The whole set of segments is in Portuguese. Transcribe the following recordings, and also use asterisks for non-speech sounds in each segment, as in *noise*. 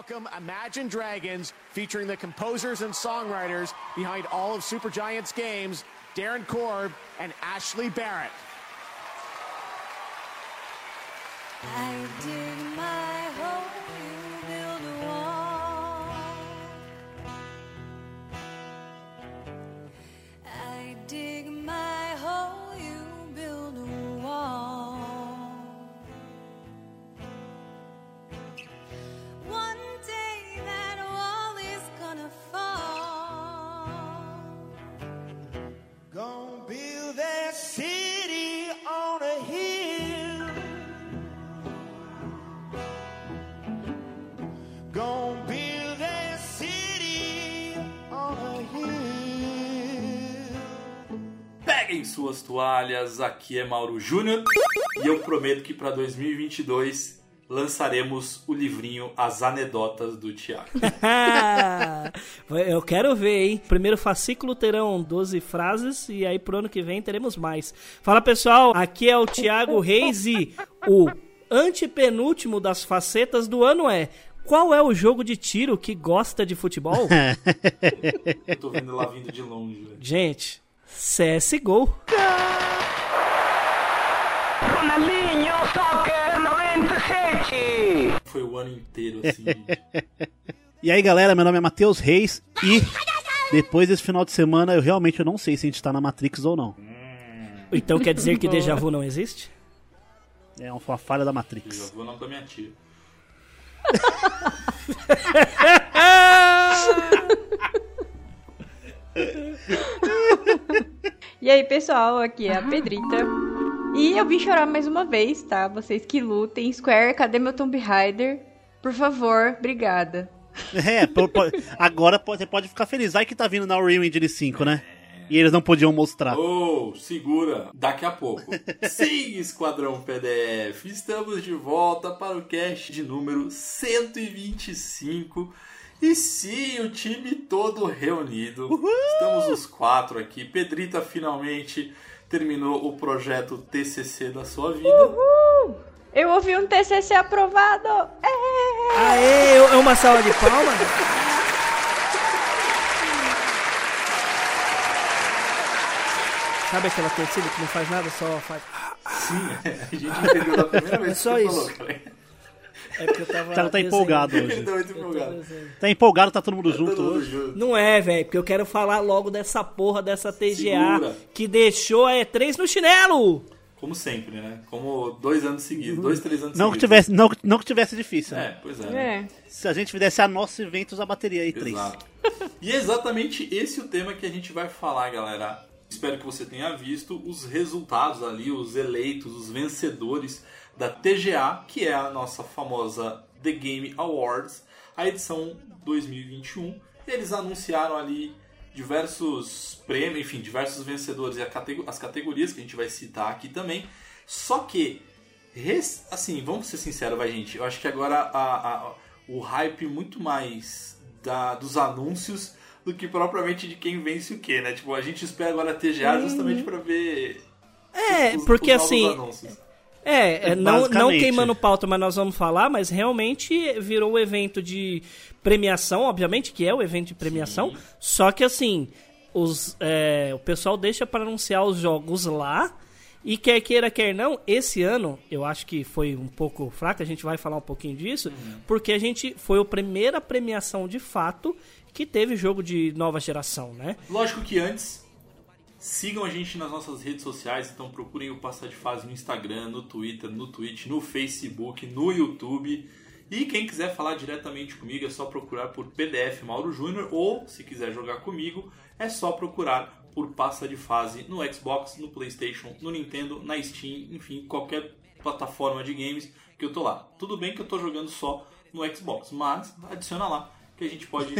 welcome Imagine Dragons, featuring the composers and songwriters behind all of Supergiant's games, Darren Korb and Ashley Barrett. Suas toalhas, aqui é Mauro Júnior e eu prometo que para 2022 lançaremos o livrinho As Anedotas do Tiago. *laughs* *laughs* Eu quero ver, hein? Primeiro fascículo terão 12 frases e aí pro ano que vem teremos mais. Fala pessoal, aqui é o Thiago Reis e o antepenúltimo das facetas do ano é qual é o jogo de tiro que gosta de futebol? *laughs* Eu tô vendo lá vindo de longe. velho. Gente, CSGO. Ronaldinho Soccer 97! Foi o ano inteiro assim. *laughs* E aí galera, meu nome é Matheus Reis e depois desse final de semana eu realmente não sei se a gente tá na Matrix ou não. Então quer dizer que déjà vu não existe? É uma falha da Matrix. vou o nome da minha tia. *laughs* E aí, pessoal, aqui é a Pedrita. E eu vim chorar mais uma vez, tá? Vocês que lutem. Square, cadê meu Tomb Raider? Por favor, obrigada. É, agora você pode ficar feliz. Vai que tá vindo na Unreal Engine 5, né? E eles não podiam mostrar. Oh, segura, daqui a pouco. *laughs* Sim, Esquadrão PDF, estamos de volta para o cast de número 125. E sim, o time todo reunido. Estamos os quatro aqui. Pedrita finalmente terminou o projeto TCC da sua vida. Eu ouvi um TCC aprovado! É! Aê, é uma salva de palmas? Sabe aquela torcida que não faz nada, só faz. Sim, a gente entendeu da primeira vez É só que você isso. falou. É porque eu tava. O cara tá desenhando. empolgado Ele hoje. tá muito empolgado. Tá empolgado, tá todo mundo junto Todo mundo hoje. junto. Não é, velho, porque eu quero falar logo dessa porra dessa TGA Segura. que deixou a E3 no chinelo. Como sempre, né? Como dois anos seguidos, dois, três anos Não que, seguidos. tivesse, não, não que tivesse difícil. né? É, pois é. né? É. Se a gente fizesse a nosso evento, usar a bateria aí, três. Exato. E é exatamente esse o tema que a gente vai falar, galera. Espero que você tenha visto os resultados ali, os eleitos, os vencedores da TGA, que é a nossa famosa The Game Awards, a edição 2021. Eles anunciaram ali diversos prêmios, enfim, diversos vencedores e as categorias que a gente vai citar aqui também. Só que, assim, vamos ser sinceros, vai, gente. Eu acho que agora a- a- o hype muito mais da, dos anúncios do que propriamente de quem vence o que, né? Tipo, a gente espera agora a TGA justamente pra ver. É, os- porque os assim. anúncios. É, é, não, não queimando pauta, mas nós vamos falar, mas realmente virou o evento de premiação, obviamente, que é o evento de premiação. Só que assim, os, é, o pessoal deixa para anunciar os jogos lá. E quer queira, quer não, esse ano eu acho que foi um pouco fraco, a gente vai falar um pouquinho disso, porque a gente foi a primeira premiação de fato que teve jogo de nova geração, né? Lógico que antes, sigam a gente nas nossas redes sociais, então procurem o Passar de Fase no Instagram, no Twitter, no Twitch, no Facebook, no YouTube. E quem quiser falar diretamente comigo é só procurar por PDF Mauro Júnior ou, se quiser jogar comigo, é só procurar por Passa de Fase no Xbox, no PlayStation, no Nintendo, na Steam, enfim, qualquer plataforma de games que eu tô lá. Tudo bem que eu tô jogando só no Xbox, mas adiciona lá que a gente pode,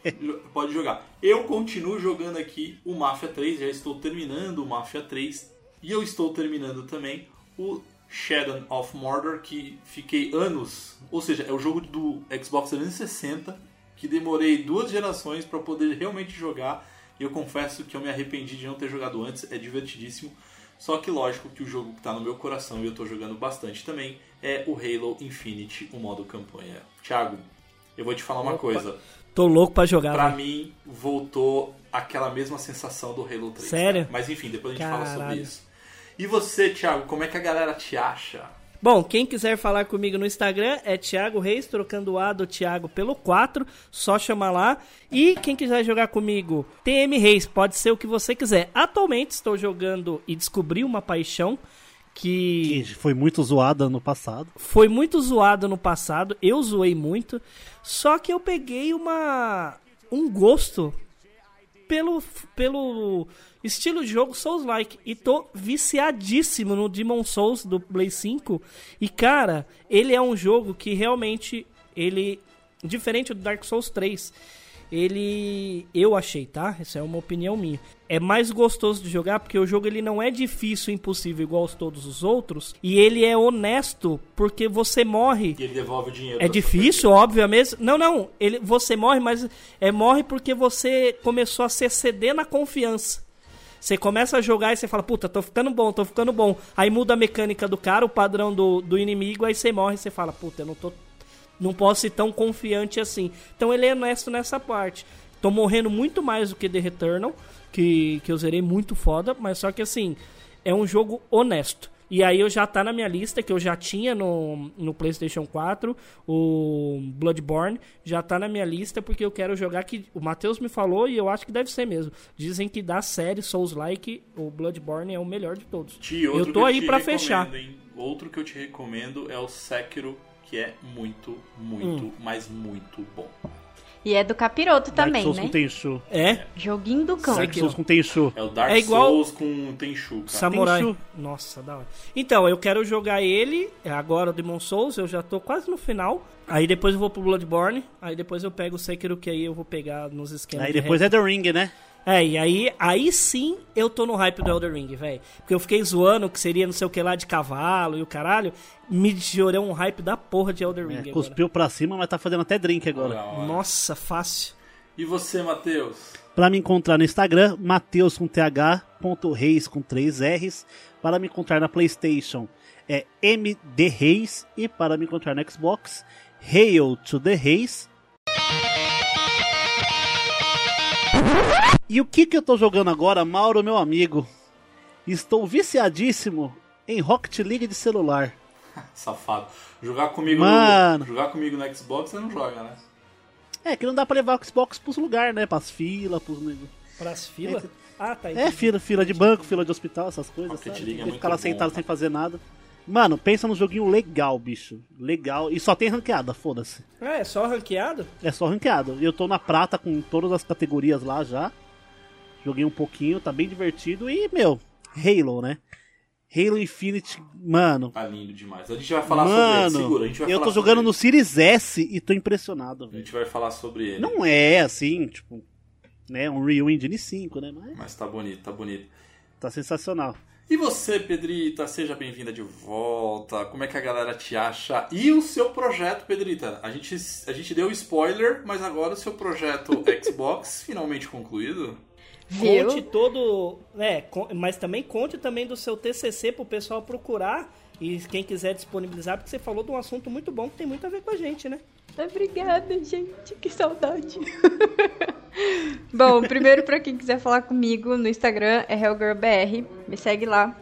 *laughs* pode jogar. Eu continuo jogando aqui o Mafia 3, já estou terminando o Mafia 3 e eu estou terminando também o Shadow of Mordor, que fiquei anos, ou seja, é o jogo do Xbox 360 que demorei duas gerações para poder realmente jogar. E eu confesso que eu me arrependi de não ter jogado antes, é divertidíssimo. Só que lógico que o jogo que está no meu coração e eu estou jogando bastante também é o Halo Infinite, o modo campanha. Thiago, eu vou te falar uma coisa. Tô louco pra jogar. Pra velho. mim, voltou aquela mesma sensação do Halo 3. Sério? cara. Mas enfim, depois a gente fala sobre Caralho. isso. E você, Thiago, como é que a galera te acha? Bom, quem quiser falar comigo no Instagram é Thiago Reis, trocando o A do Thiago pelo 4, só chamar lá. E quem quiser jogar comigo, TM Reis, pode ser o que você quiser. Atualmente estou jogando e descobri uma paixão que Que foi muito zoada no passado. foi muito zoado no passado, eu zoei muito, só que eu peguei uma um gosto pelo pelo estilo de jogo Souls-like e tô viciadíssimo no Demon Souls do Play 5 e cara, ele é um jogo que realmente ele diferente do Dark Souls 3, ele eu achei, tá? Essa é uma opinião minha. É mais gostoso de jogar porque o jogo ele não é difícil, impossível igual aos todos os outros e ele é honesto porque você morre E ele devolve o dinheiro. é difícil, óbvio mesmo. Não, não. Ele, você morre, mas é morre porque você começou a se exceder na confiança. Você começa a jogar e você fala, puta, tô ficando bom, tô ficando bom. Aí muda a mecânica do cara, o padrão do, do inimigo, aí você morre e você fala, puta, eu não tô. Não posso ser tão confiante assim. Então ele é honesto nessa parte. Tô morrendo muito mais do que The Returnal, que, que eu zerei muito foda, mas só que assim, é um jogo honesto. E aí eu já tá na minha lista, que eu já tinha no, no PlayStation 4, o Bloodborne, já tá na minha lista porque eu quero jogar que o Matheus me falou e eu acho que deve ser mesmo. Dizem que da série Souls-like, o Bloodborne é o melhor de todos. Ti, outro eu tô aí recomendo, fechar. hein? Outro que eu te recomendo é o Sekiro, que é muito, muito, Hum. mas muito bom. E é do capiroto Dark também, Souls né? com Tenchu. É, Joguinho do cão. Dark Souls com Tenchu. É o Dark É igual- Souls com Tenchu, cara. Samurai. Tenchu. Nossa, da hora. Então, eu quero jogar ele, é agora o Demon Souls, eu já tô quase no final. Aí depois eu vou pro Bloodborne, aí depois eu pego o Sekiro, que aí eu vou pegar nos esquemas Aí de depois é The Ring, né? É, e aí, aí sim eu tô no hype do Elder Ring, velho. Porque eu fiquei zoando que seria não sei o que lá de cavalo e o caralho. Me gerou um hype da porra de Elder Ring É, agora. cuspiu pra cima, mas tá fazendo até drink agora. Nossa, fácil. E você, Matheus? Pra me encontrar no Instagram, Mateus com TH, ponto Reis com 3 R's. Para me encontrar na Playstation é MD Reis. E para me encontrar no Xbox, Hail to the Reis. E o que que eu tô jogando agora, Mauro, meu amigo? Estou viciadíssimo em Rocket League de celular. *laughs* Safado. Jogar comigo, Mano. No, jogar comigo no Xbox você não joga, né? É que não dá pra levar o Xbox pros lugares, né? Pras filas, pros negócios. Pras filas? Ah, tá. É, entendi. fila, fila de banco, fila de hospital, essas coisas. Rocket sabe? League é Tem que muito ficar lá bom, sentado cara. sem fazer nada. Mano, pensa num joguinho legal, bicho. Legal. E só tem ranqueada, foda-se. Ah, é só ranqueado? É só ranqueado. E eu tô na prata com todas as categorias lá já. Joguei um pouquinho, tá bem divertido. E, meu, Halo, né? Halo Infinite, mano. Tá lindo demais. A gente vai falar sobre ele. Mano, Segura, a gente vai eu tô jogando no Series S e tô impressionado, A velho. gente vai falar sobre ele. Não é assim, tipo, né? Um Real Engine 5, né? Mas Mas tá bonito, tá bonito. tá sensacional. E você, Pedrita, seja bem-vinda de volta. Como é que a galera te acha? E o seu projeto, Pedrita? A gente, a gente deu spoiler, mas agora o seu projeto *laughs* Xbox finalmente concluído. Viu? Conte todo. É, con- mas também conte também do seu TCC pro pessoal procurar. E quem quiser disponibilizar, porque você falou de um assunto muito bom que tem muito a ver com a gente, né? Obrigada, gente. Que saudade. *laughs* Bom, primeiro pra quem quiser falar comigo no Instagram é HellGirlBR. Me segue lá.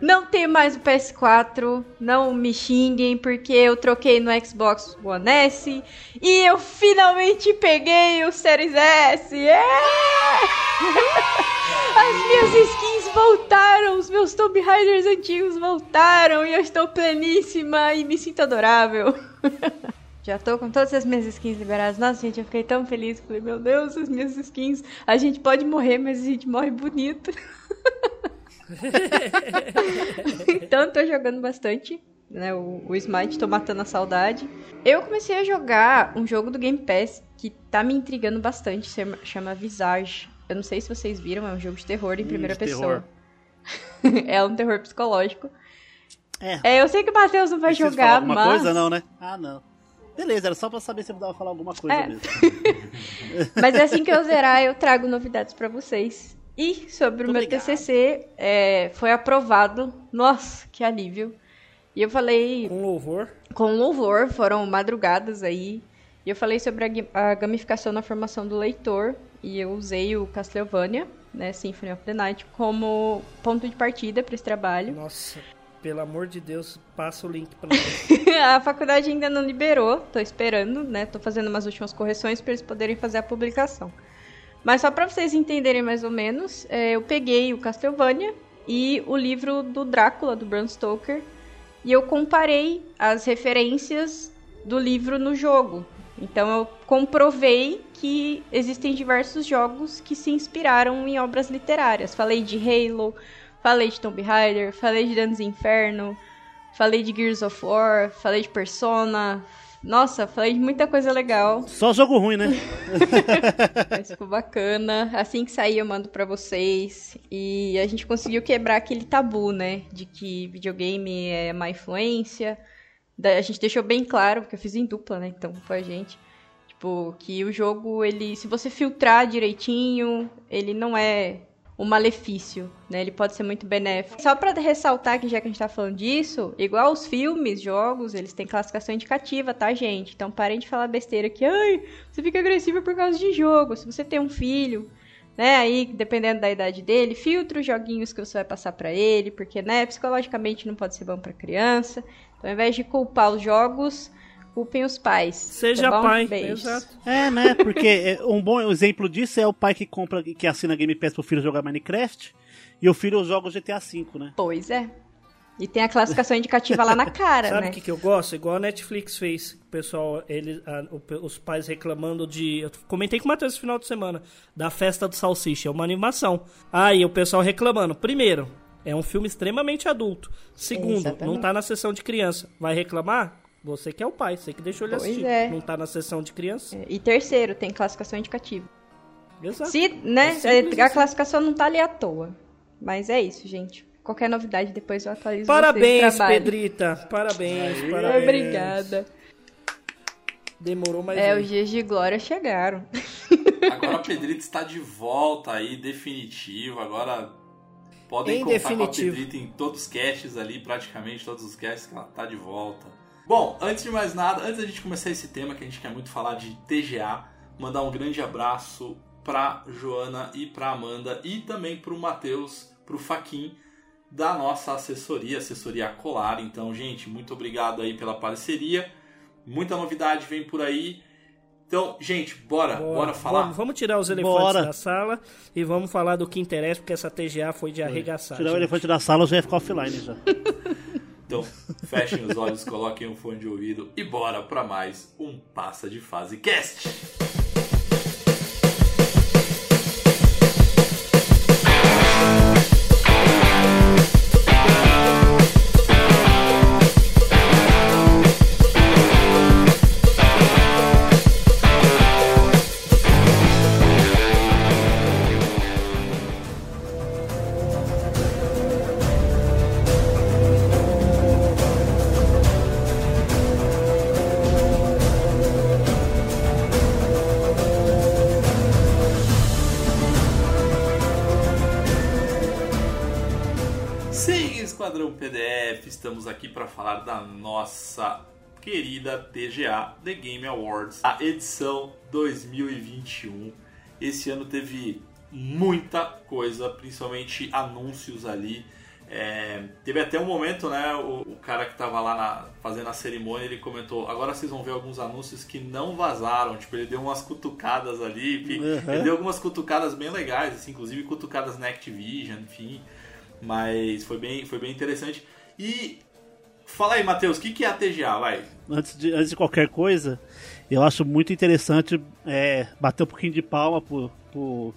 Não tem mais o PS4, não me xinguem porque eu troquei no Xbox One S e eu finalmente peguei o Series S. É! *laughs* As minhas skins voltaram, os meus Tomb Raiders antigos voltaram e eu estou pleníssima e me sinto adorável. *laughs* Já tô com todas as minhas skins liberadas. Nossa, gente, eu fiquei tão feliz. Falei, meu Deus, as minhas skins. A gente pode morrer, mas a gente morre bonito. *laughs* então, tô jogando bastante. Né, o, o Smite, tô matando a saudade. Eu comecei a jogar um jogo do Game Pass que tá me intrigando bastante. Chama, chama Visage. Eu não sei se vocês viram, é um jogo de terror em Hum, primeira pessoa. *laughs* é um terror psicológico. É. É, eu sei que o Matheus não vai Preciso jogar, falar alguma mas. coisa? Não, né? Ah, não. Beleza, era só pra saber se eu dava falar alguma coisa É. mesmo. *laughs* Mas assim que eu zerar, eu trago novidades pra vocês. E sobre o meu. TCC, é, foi aprovado. Nossa, que alívio. E eu falei Com louvor. com louvor, foram madrugadas aí. E eu falei sobre a, a gamificação na formação do leitor. E eu usei o Castlevania, né, Symphony of the Night, como ponto de partida para esse trabalho. Nossa, pelo amor de Deus, passa o link pra *laughs* nós. a faculdade ainda não liberou, tô esperando, né? Tô fazendo umas últimas correções para eles poderem fazer a publicação. Mas só para vocês entenderem mais ou menos, é, eu peguei o Castlevania e o livro do Drácula, do Bram Stoker, e eu comparei as referências do livro no jogo. Então eu comprovei que existem diversos jogos que se inspiraram em obras literárias. Falei de Halo, falei de Tomb Raider, falei de Dantes Inferno, falei de Gears of War, falei de Persona. Nossa, falei muita coisa legal. Só jogo ruim, né? *laughs* Mas ficou bacana. Assim que sair, eu mando pra vocês. E a gente conseguiu quebrar aquele tabu, né? De que videogame é má influência. A gente deixou bem claro, porque eu fiz em dupla, né? Então foi a gente. Tipo, que o jogo, ele. Se você filtrar direitinho, ele não é um malefício, né? Ele pode ser muito benéfico. Só pra ressaltar que já que a gente tá falando disso, igual os filmes, jogos, eles têm classificação indicativa, tá, gente? Então parem de falar besteira que, ai, você fica agressiva por causa de jogo. Se você tem um filho, né, aí dependendo da idade dele, filtra os joguinhos que você vai passar pra ele, porque, né, psicologicamente não pode ser bom pra criança. Então, ao invés de culpar os jogos, culpem os pais. Seja tá pai. Exato. É, né? Porque é, um bom exemplo disso é o pai que compra, que assina Game Pass pro filho jogar Minecraft e o filho joga o GTA V, né? Pois é. E tem a classificação indicativa lá na cara, *laughs* Sabe né? o que, que eu gosto? Igual a Netflix fez. O pessoal, ele, a- o os pais reclamando de. Eu comentei com o Matheus esse final de semana. Da festa do Salsicha. É uma animação. Aí o pessoal reclamando. Primeiro, é um filme extremamente adulto. Segundo, Exatamente. não tá na sessão de criança. Vai reclamar? Você que é o pai, você que deixou ele Pois assistir. é. Não tá na sessão de criança. E terceiro, tem classificação indicativa. Exato. Se, né, É simples a assim. classificação não tá ali à toa. Mas é isso, gente. Qualquer novidade depois eu atualizo Parabéns. Pedrita. Parabéns, parabéns. Obrigada. Demorou mais É, um. os dias de glória chegaram. *laughs* Agora a Pedrita está de volta aí, definitivo. Agora podem Em contar definitivo. com a Pedrita em todos os casts ali, praticamente todos os casts que ela tá de volta. Bom, antes de mais nada, antes da gente começar esse tema que a gente quer muito falar de TGA, mandar um grande abraço pra Joana e pra Amanda e também pro Matheus, pro Faquin da nossa assessoria, assessoria Colar. Então, gente, muito obrigado aí pela parceria. Muita novidade vem por aí. Então, gente, bora, bora, falar. Vamos, vamos tirar os elefantes Bora. da sala e vamos falar do que interessa, porque essa TGA foi de arregaçar. Tirar o gente. elefante da sala, eu já ia ficar offline já. *laughs* Então, fechem os olhos, coloquem um fone de ouvido e bora pra mais um Passa de Fase Cast. Esquadrão PDF, estamos aqui para falar da nossa querida TGA The Game Awards, a edição 2021. Esse ano teve muita coisa, principalmente anúncios ali. É, teve até um momento, né? O, o cara que tava lá na- fazendo a cerimônia, ele comentou: agora vocês vão ver alguns anúncios que não vazaram. Tipo, ele deu umas cutucadas ali. Uhum. Ele deu algumas cutucadas bem legais, assim, inclusive cutucadas na Activision, enfim. Mas foi bem, foi bem interessante. E fala aí, Matheus, o que, que é a TGA? Vai. Antes de, antes de qualquer coisa, eu acho muito interessante é, bater um pouquinho de palma pro, pro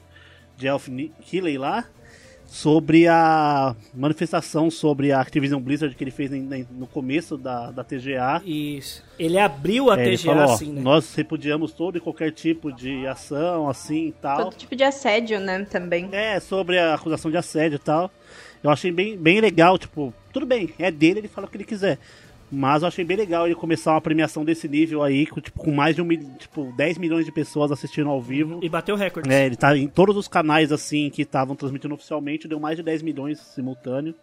Ni- Keighley lá sobre a manifestação sobre a Activision Blizzard que ele fez em- em- no começo da, da TGA. Isso. Ele abriu a É, TGA falou, assim, né? nós repudiamos todo e qualquer tipo de ação assim e tal. Todo tipo de assédio, né, também. É, sobre a acusação de assédio e tal. Eu achei bem, bem legal, tipo, tudo bem, é dele, ele fala o que ele quiser. Mas eu achei bem legal ele começar uma premiação desse nível aí, com, tipo, com mais de um, mil- tipo, 10 milhões de pessoas assistindo ao vivo. E bateu recorde. É, ele tá em todos os canais assim que estavam transmitindo oficialmente, deu mais de 10 milhões simultâneo.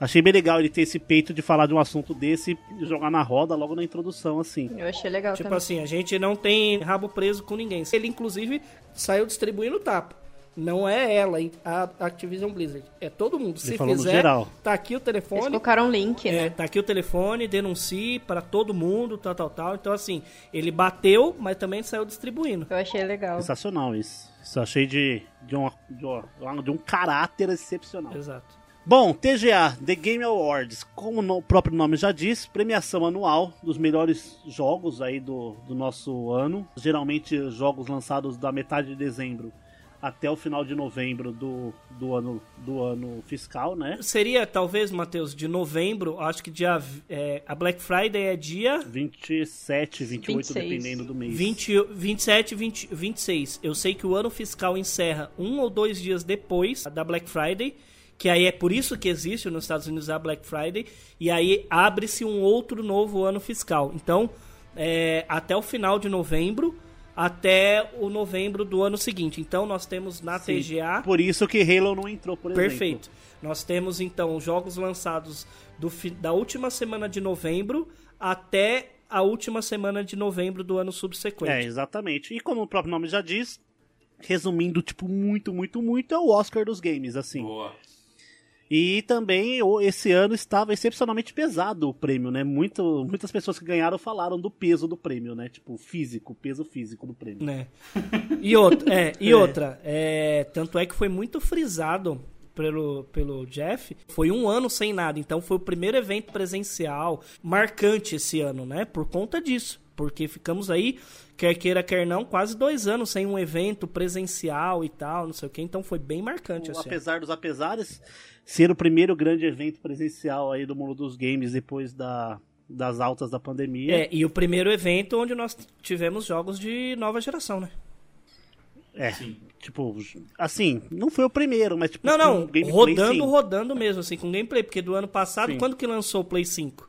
Achei bem legal ele ter esse peito de falar de um assunto desse e jogar na roda logo na introdução, assim. Eu achei legal Tipo também. assim, a gente não tem rabo preso com ninguém. Ele, inclusive, saiu distribuindo tapa. Não é ela, a Activision Blizzard. É todo mundo. Se falou no fizer, geral. tá aqui o Eles telefone. colocaram um link, É, né? tá aqui o telefone, denuncie para todo mundo, tal, tal, tal. Então, assim, ele bateu, mas também saiu distribuindo. Eu achei legal. Sensacional isso. Isso eu achei de, de, uma- de, uma- de um caráter excepcional. Exato. Bom, TGA, The Game Awards, como o próprio nome já diz, premiação anual dos melhores jogos aí do, do nosso ano. Geralmente jogos lançados da metade de dezembro até o final de novembro do, do, ano, do ano fiscal, né? Seria, talvez, Matheus, de novembro, acho que dia. é, a Black Friday é dia 27, 28, 26. dependendo do mês. 20, 27, 20, 26. Eu sei que o ano fiscal encerra um ou dois dias depois da Black Friday. Que aí é por isso que existe nos Estados Unidos a Black Friday. E aí abre-se um outro novo ano fiscal. Então, é, até o final de novembro, até o novembro do ano seguinte. Então, nós temos na Sim, TGA. Por isso que Halo não entrou, por exemplo. Perfeito. Nós temos então jogos lançados do, fi- da última semana de novembro até a última semana de novembro do ano É, subsequente. exatamente. E como o próprio nome já diz, resumindo, tipo, muito, muito, muito, é o Oscar dos games, assim. Boa. E também esse ano estava excepcionalmente pesado o prêmio, né? Muito, muitas pessoas que ganharam falaram do peso do prêmio, né? Tipo, físico, peso físico do prêmio. Né? E outra, é, *laughs* e outra é, tanto é que foi muito frisado pelo, pelo Jeff, foi um ano sem nada, então foi o primeiro evento presencial marcante esse ano, né? Por conta disso, porque ficamos aí, quer queira, quer não, quase dois anos sem um evento presencial e tal, não sei o que, então foi bem marcante esse ano. Apesar dos apesares, ser o primeiro grande evento presencial aí do mundo dos games depois da, das altas da pandemia. É, e o primeiro evento onde nós tivemos jogos de nova geração, né? É, Sim. tipo, assim, não foi o primeiro, mas tipo, Não, com não, gameplay, rodando, sim. rodando mesmo, assim, com gameplay, porque do ano passado, Sim. quando que lançou o Play 5?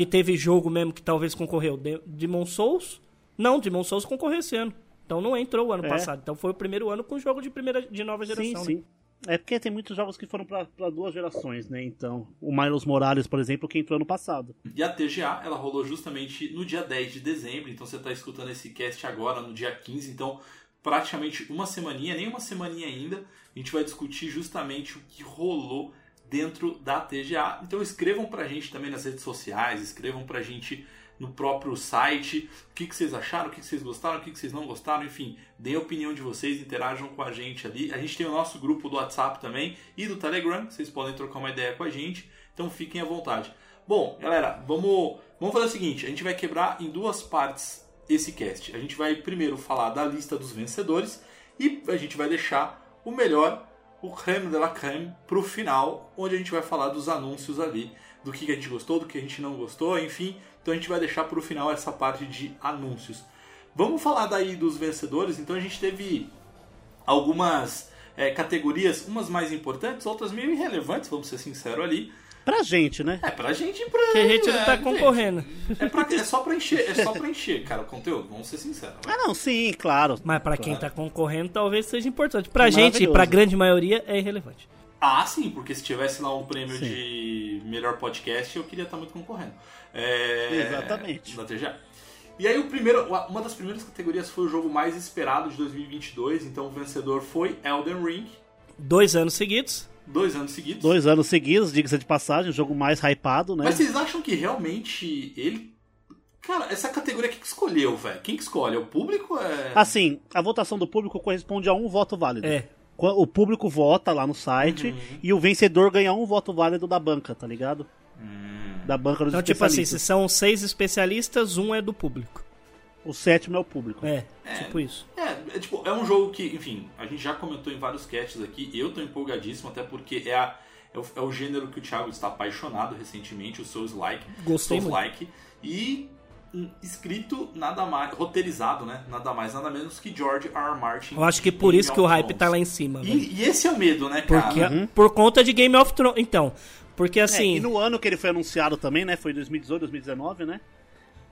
Que teve jogo mesmo que talvez concorreu? De- Demon Souls? Não, Demon Souls concorreu esse ano. Então não entrou o ano É. passado. Então foi o primeiro ano com jogo de primeira de nova Sim, geração. né? sim. É porque tem muitos jogos que foram pra pra duas gerações, né? Então, o Miles Morales, por exemplo, que entrou ano passado. E a TGA, ela rolou justamente no dia 10 de dezembro, então você está escutando esse cast agora, no dia 15, então praticamente uma semaninha, nem uma semaninha ainda, a gente vai discutir justamente o que rolou dentro da TGA. Então escrevam pra gente também nas redes sociais, escrevam pra gente no próprio site o que, que vocês acharam, o que, que vocês gostaram, o que, que vocês não gostaram, enfim, deem a opinião de vocês, interajam com a gente ali. A gente tem o nosso grupo do WhatsApp também e do Telegram, vocês podem trocar uma ideia com a gente, então fiquem à vontade. Bom, galera, vamos, vamos fazer o seguinte: a gente vai quebrar em duas partes esse cast. A gente vai primeiro falar da lista dos vencedores e a gente vai deixar o melhor, o creme de la creme, pro final, onde a gente vai falar dos anúncios ali, do que a gente gostou, do que a gente não gostou, enfim. Então a gente vai deixar pro final essa parte de anúncios. Vamos falar daí dos vencedores. Então a gente teve algumas é, categorias, umas mais importantes, outras meio irrelevantes, vamos ser sinceros ali. Pra gente, né? É pra gente e pra. Que a gente não é, tá gente, concorrendo. É, pra- é só pra encher, é só pra encher, cara, o conteúdo, vamos ser sinceros. né? Ah, não, sim, claro. Mas pra quem tá concorrendo, talvez seja importante. Pra gente, maravilhoso. pra grande maioria, é irrelevante. Ah, sim, porque se tivesse lá um prêmio Sim. de melhor podcast, eu queria estar muito concorrendo. É, Exatamente. Da TGA. E aí, o primeiro, uma das primeiras categorias foi o jogo mais esperado de 2022, então o vencedor foi Elden Ring, Dois anos seguidos. Dois anos seguidos. Dois anos seguidos, diga-se de passagem, o jogo mais hypado, né? Mas vocês acham que realmente ele. Cara, essa categoria quem que escolheu, velho? Quem que escolhe? É o público? É... Assim, a votação do público corresponde a um voto válido. É. O público vota lá no site Uhum. e o vencedor ganha um voto válido da banca, tá ligado? Da banca dos Então, tipo assim, se especialistas. são seis especialistas, um é do público. O sétimo é o público. É, tipo isso. É, é, tipo, é um jogo que, enfim, a gente já comentou em vários casts aqui. Eu tô empolgadíssimo, até porque é, a, é, o, é o gênero que o Thiago está apaixonado recentemente, o Souls-like. Gostei Souls-like. E hum, escrito nada mais, roteirizado, né? Nada mais, nada menos que George R. R. Martin. Eu acho que por Game isso que o hype Thrones. tá lá em cima. E, e esse é o medo, né, cara? Porque, Por conta de Game of Thrones. Então, porque É, assim. e no ano que ele foi anunciado também, né? Foi 2018, 2019, né?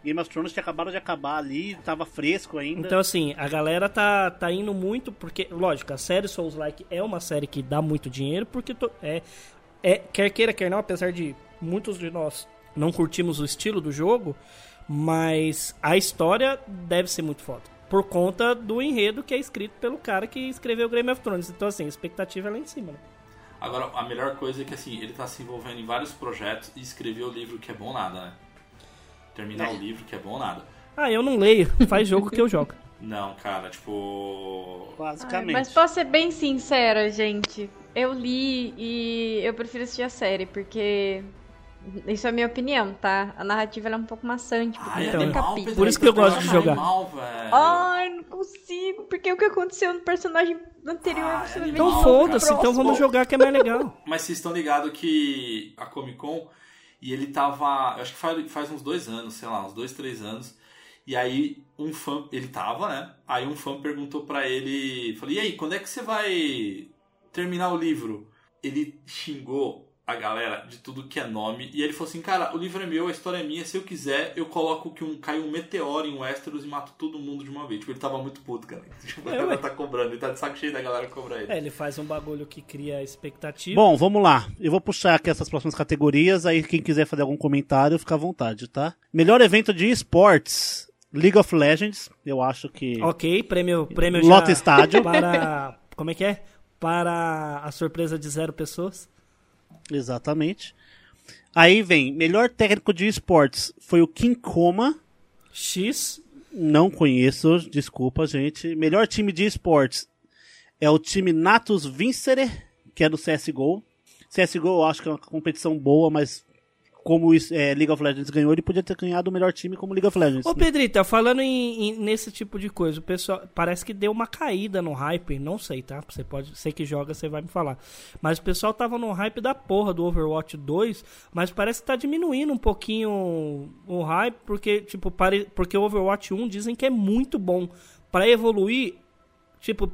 Game of Thrones tinha acabado de acabar ali, tava fresco ainda. Então, assim, a galera tá, tá indo muito, porque, lógico, a série Souls-like é uma série que dá muito dinheiro, porque to- é é, quer queira, quer não, apesar de muitos de nós não curtimos o estilo do jogo, mas a história deve ser muito foda. Por conta do enredo que é escrito pelo cara que escreveu Game of Thrones. Então, assim, a expectativa é lá em cima, né? Agora, a melhor coisa é que assim, ele tá se envolvendo em vários projetos e escreveu o livro que é bom nada, né? Terminar o livro que é bom nada. Ah, eu não leio, faz jogo que eu jogo. *laughs* Não, cara, tipo. Ai, Basicamente. mas posso ser bem sincera, gente. Eu li e eu prefiro assistir a série, porque. Isso é a minha opinião, tá? A narrativa ela é um pouco maçante, porque Ai, então, tem é capítulo. Por isso que eu gosto de jogar. Animal. Ai, não consigo, porque o que aconteceu no personagem anterior Ah, você é Então foda-se, então vamos jogar que é mais legal. Mas vocês estão ligados que a Comic Con e ele tava. Acho que faz, faz uns dois anos, sei lá, uns dois, três anos. E aí um fã. Ele tava, né? Aí um fã perguntou pra ele. Falei, e aí, quando é que você vai terminar o livro? Ele xingou a galera de tudo que é nome. E ele falou assim, cara, o livro é meu, a história é minha. Se eu quiser, eu coloco que um, cai um meteoro em Westeros e mato todo mundo de uma vez. Tipo, ele tava muito puto, cara. *laughs* Tipo, a É, galera ué. tá cobrando. Ele tá de saco cheio da galera cobrar ele. É, ele faz um bagulho que cria expectativa. Bom, vamos lá. Eu vou puxar aqui essas próximas categorias, aí quem quiser fazer algum comentário, fica à vontade, tá? Melhor evento de esportes, League of Legends, eu acho que... Ok, prêmio, prêmio Lota já estádio. para... Como é que é? Para a surpresa de zero pessoas. Exatamente. Aí vem, melhor técnico de esportes, foi o Kim Koma, X. não conheço, desculpa, gente. Melhor time de esportes é o time Natus Vincere, que é do CSGO. CSGO eu acho que é uma competição boa, mas como é, League of Legends ganhou, ele podia ter ganhado o melhor time como League of Legends. Ô né? Pedrita, falando em, em- nesse tipo de coisa, o pessoal parece que deu uma caída no hype, não sei, tá? Você pode, você que joga, você vai me falar. Mas o pessoal tava no hype da porra do Overwatch 2, mas parece que tá diminuindo um pouquinho o hype, porque tipo, pare, porque o Overwatch 1 dizem que é muito bom Pra evoluir, tipo,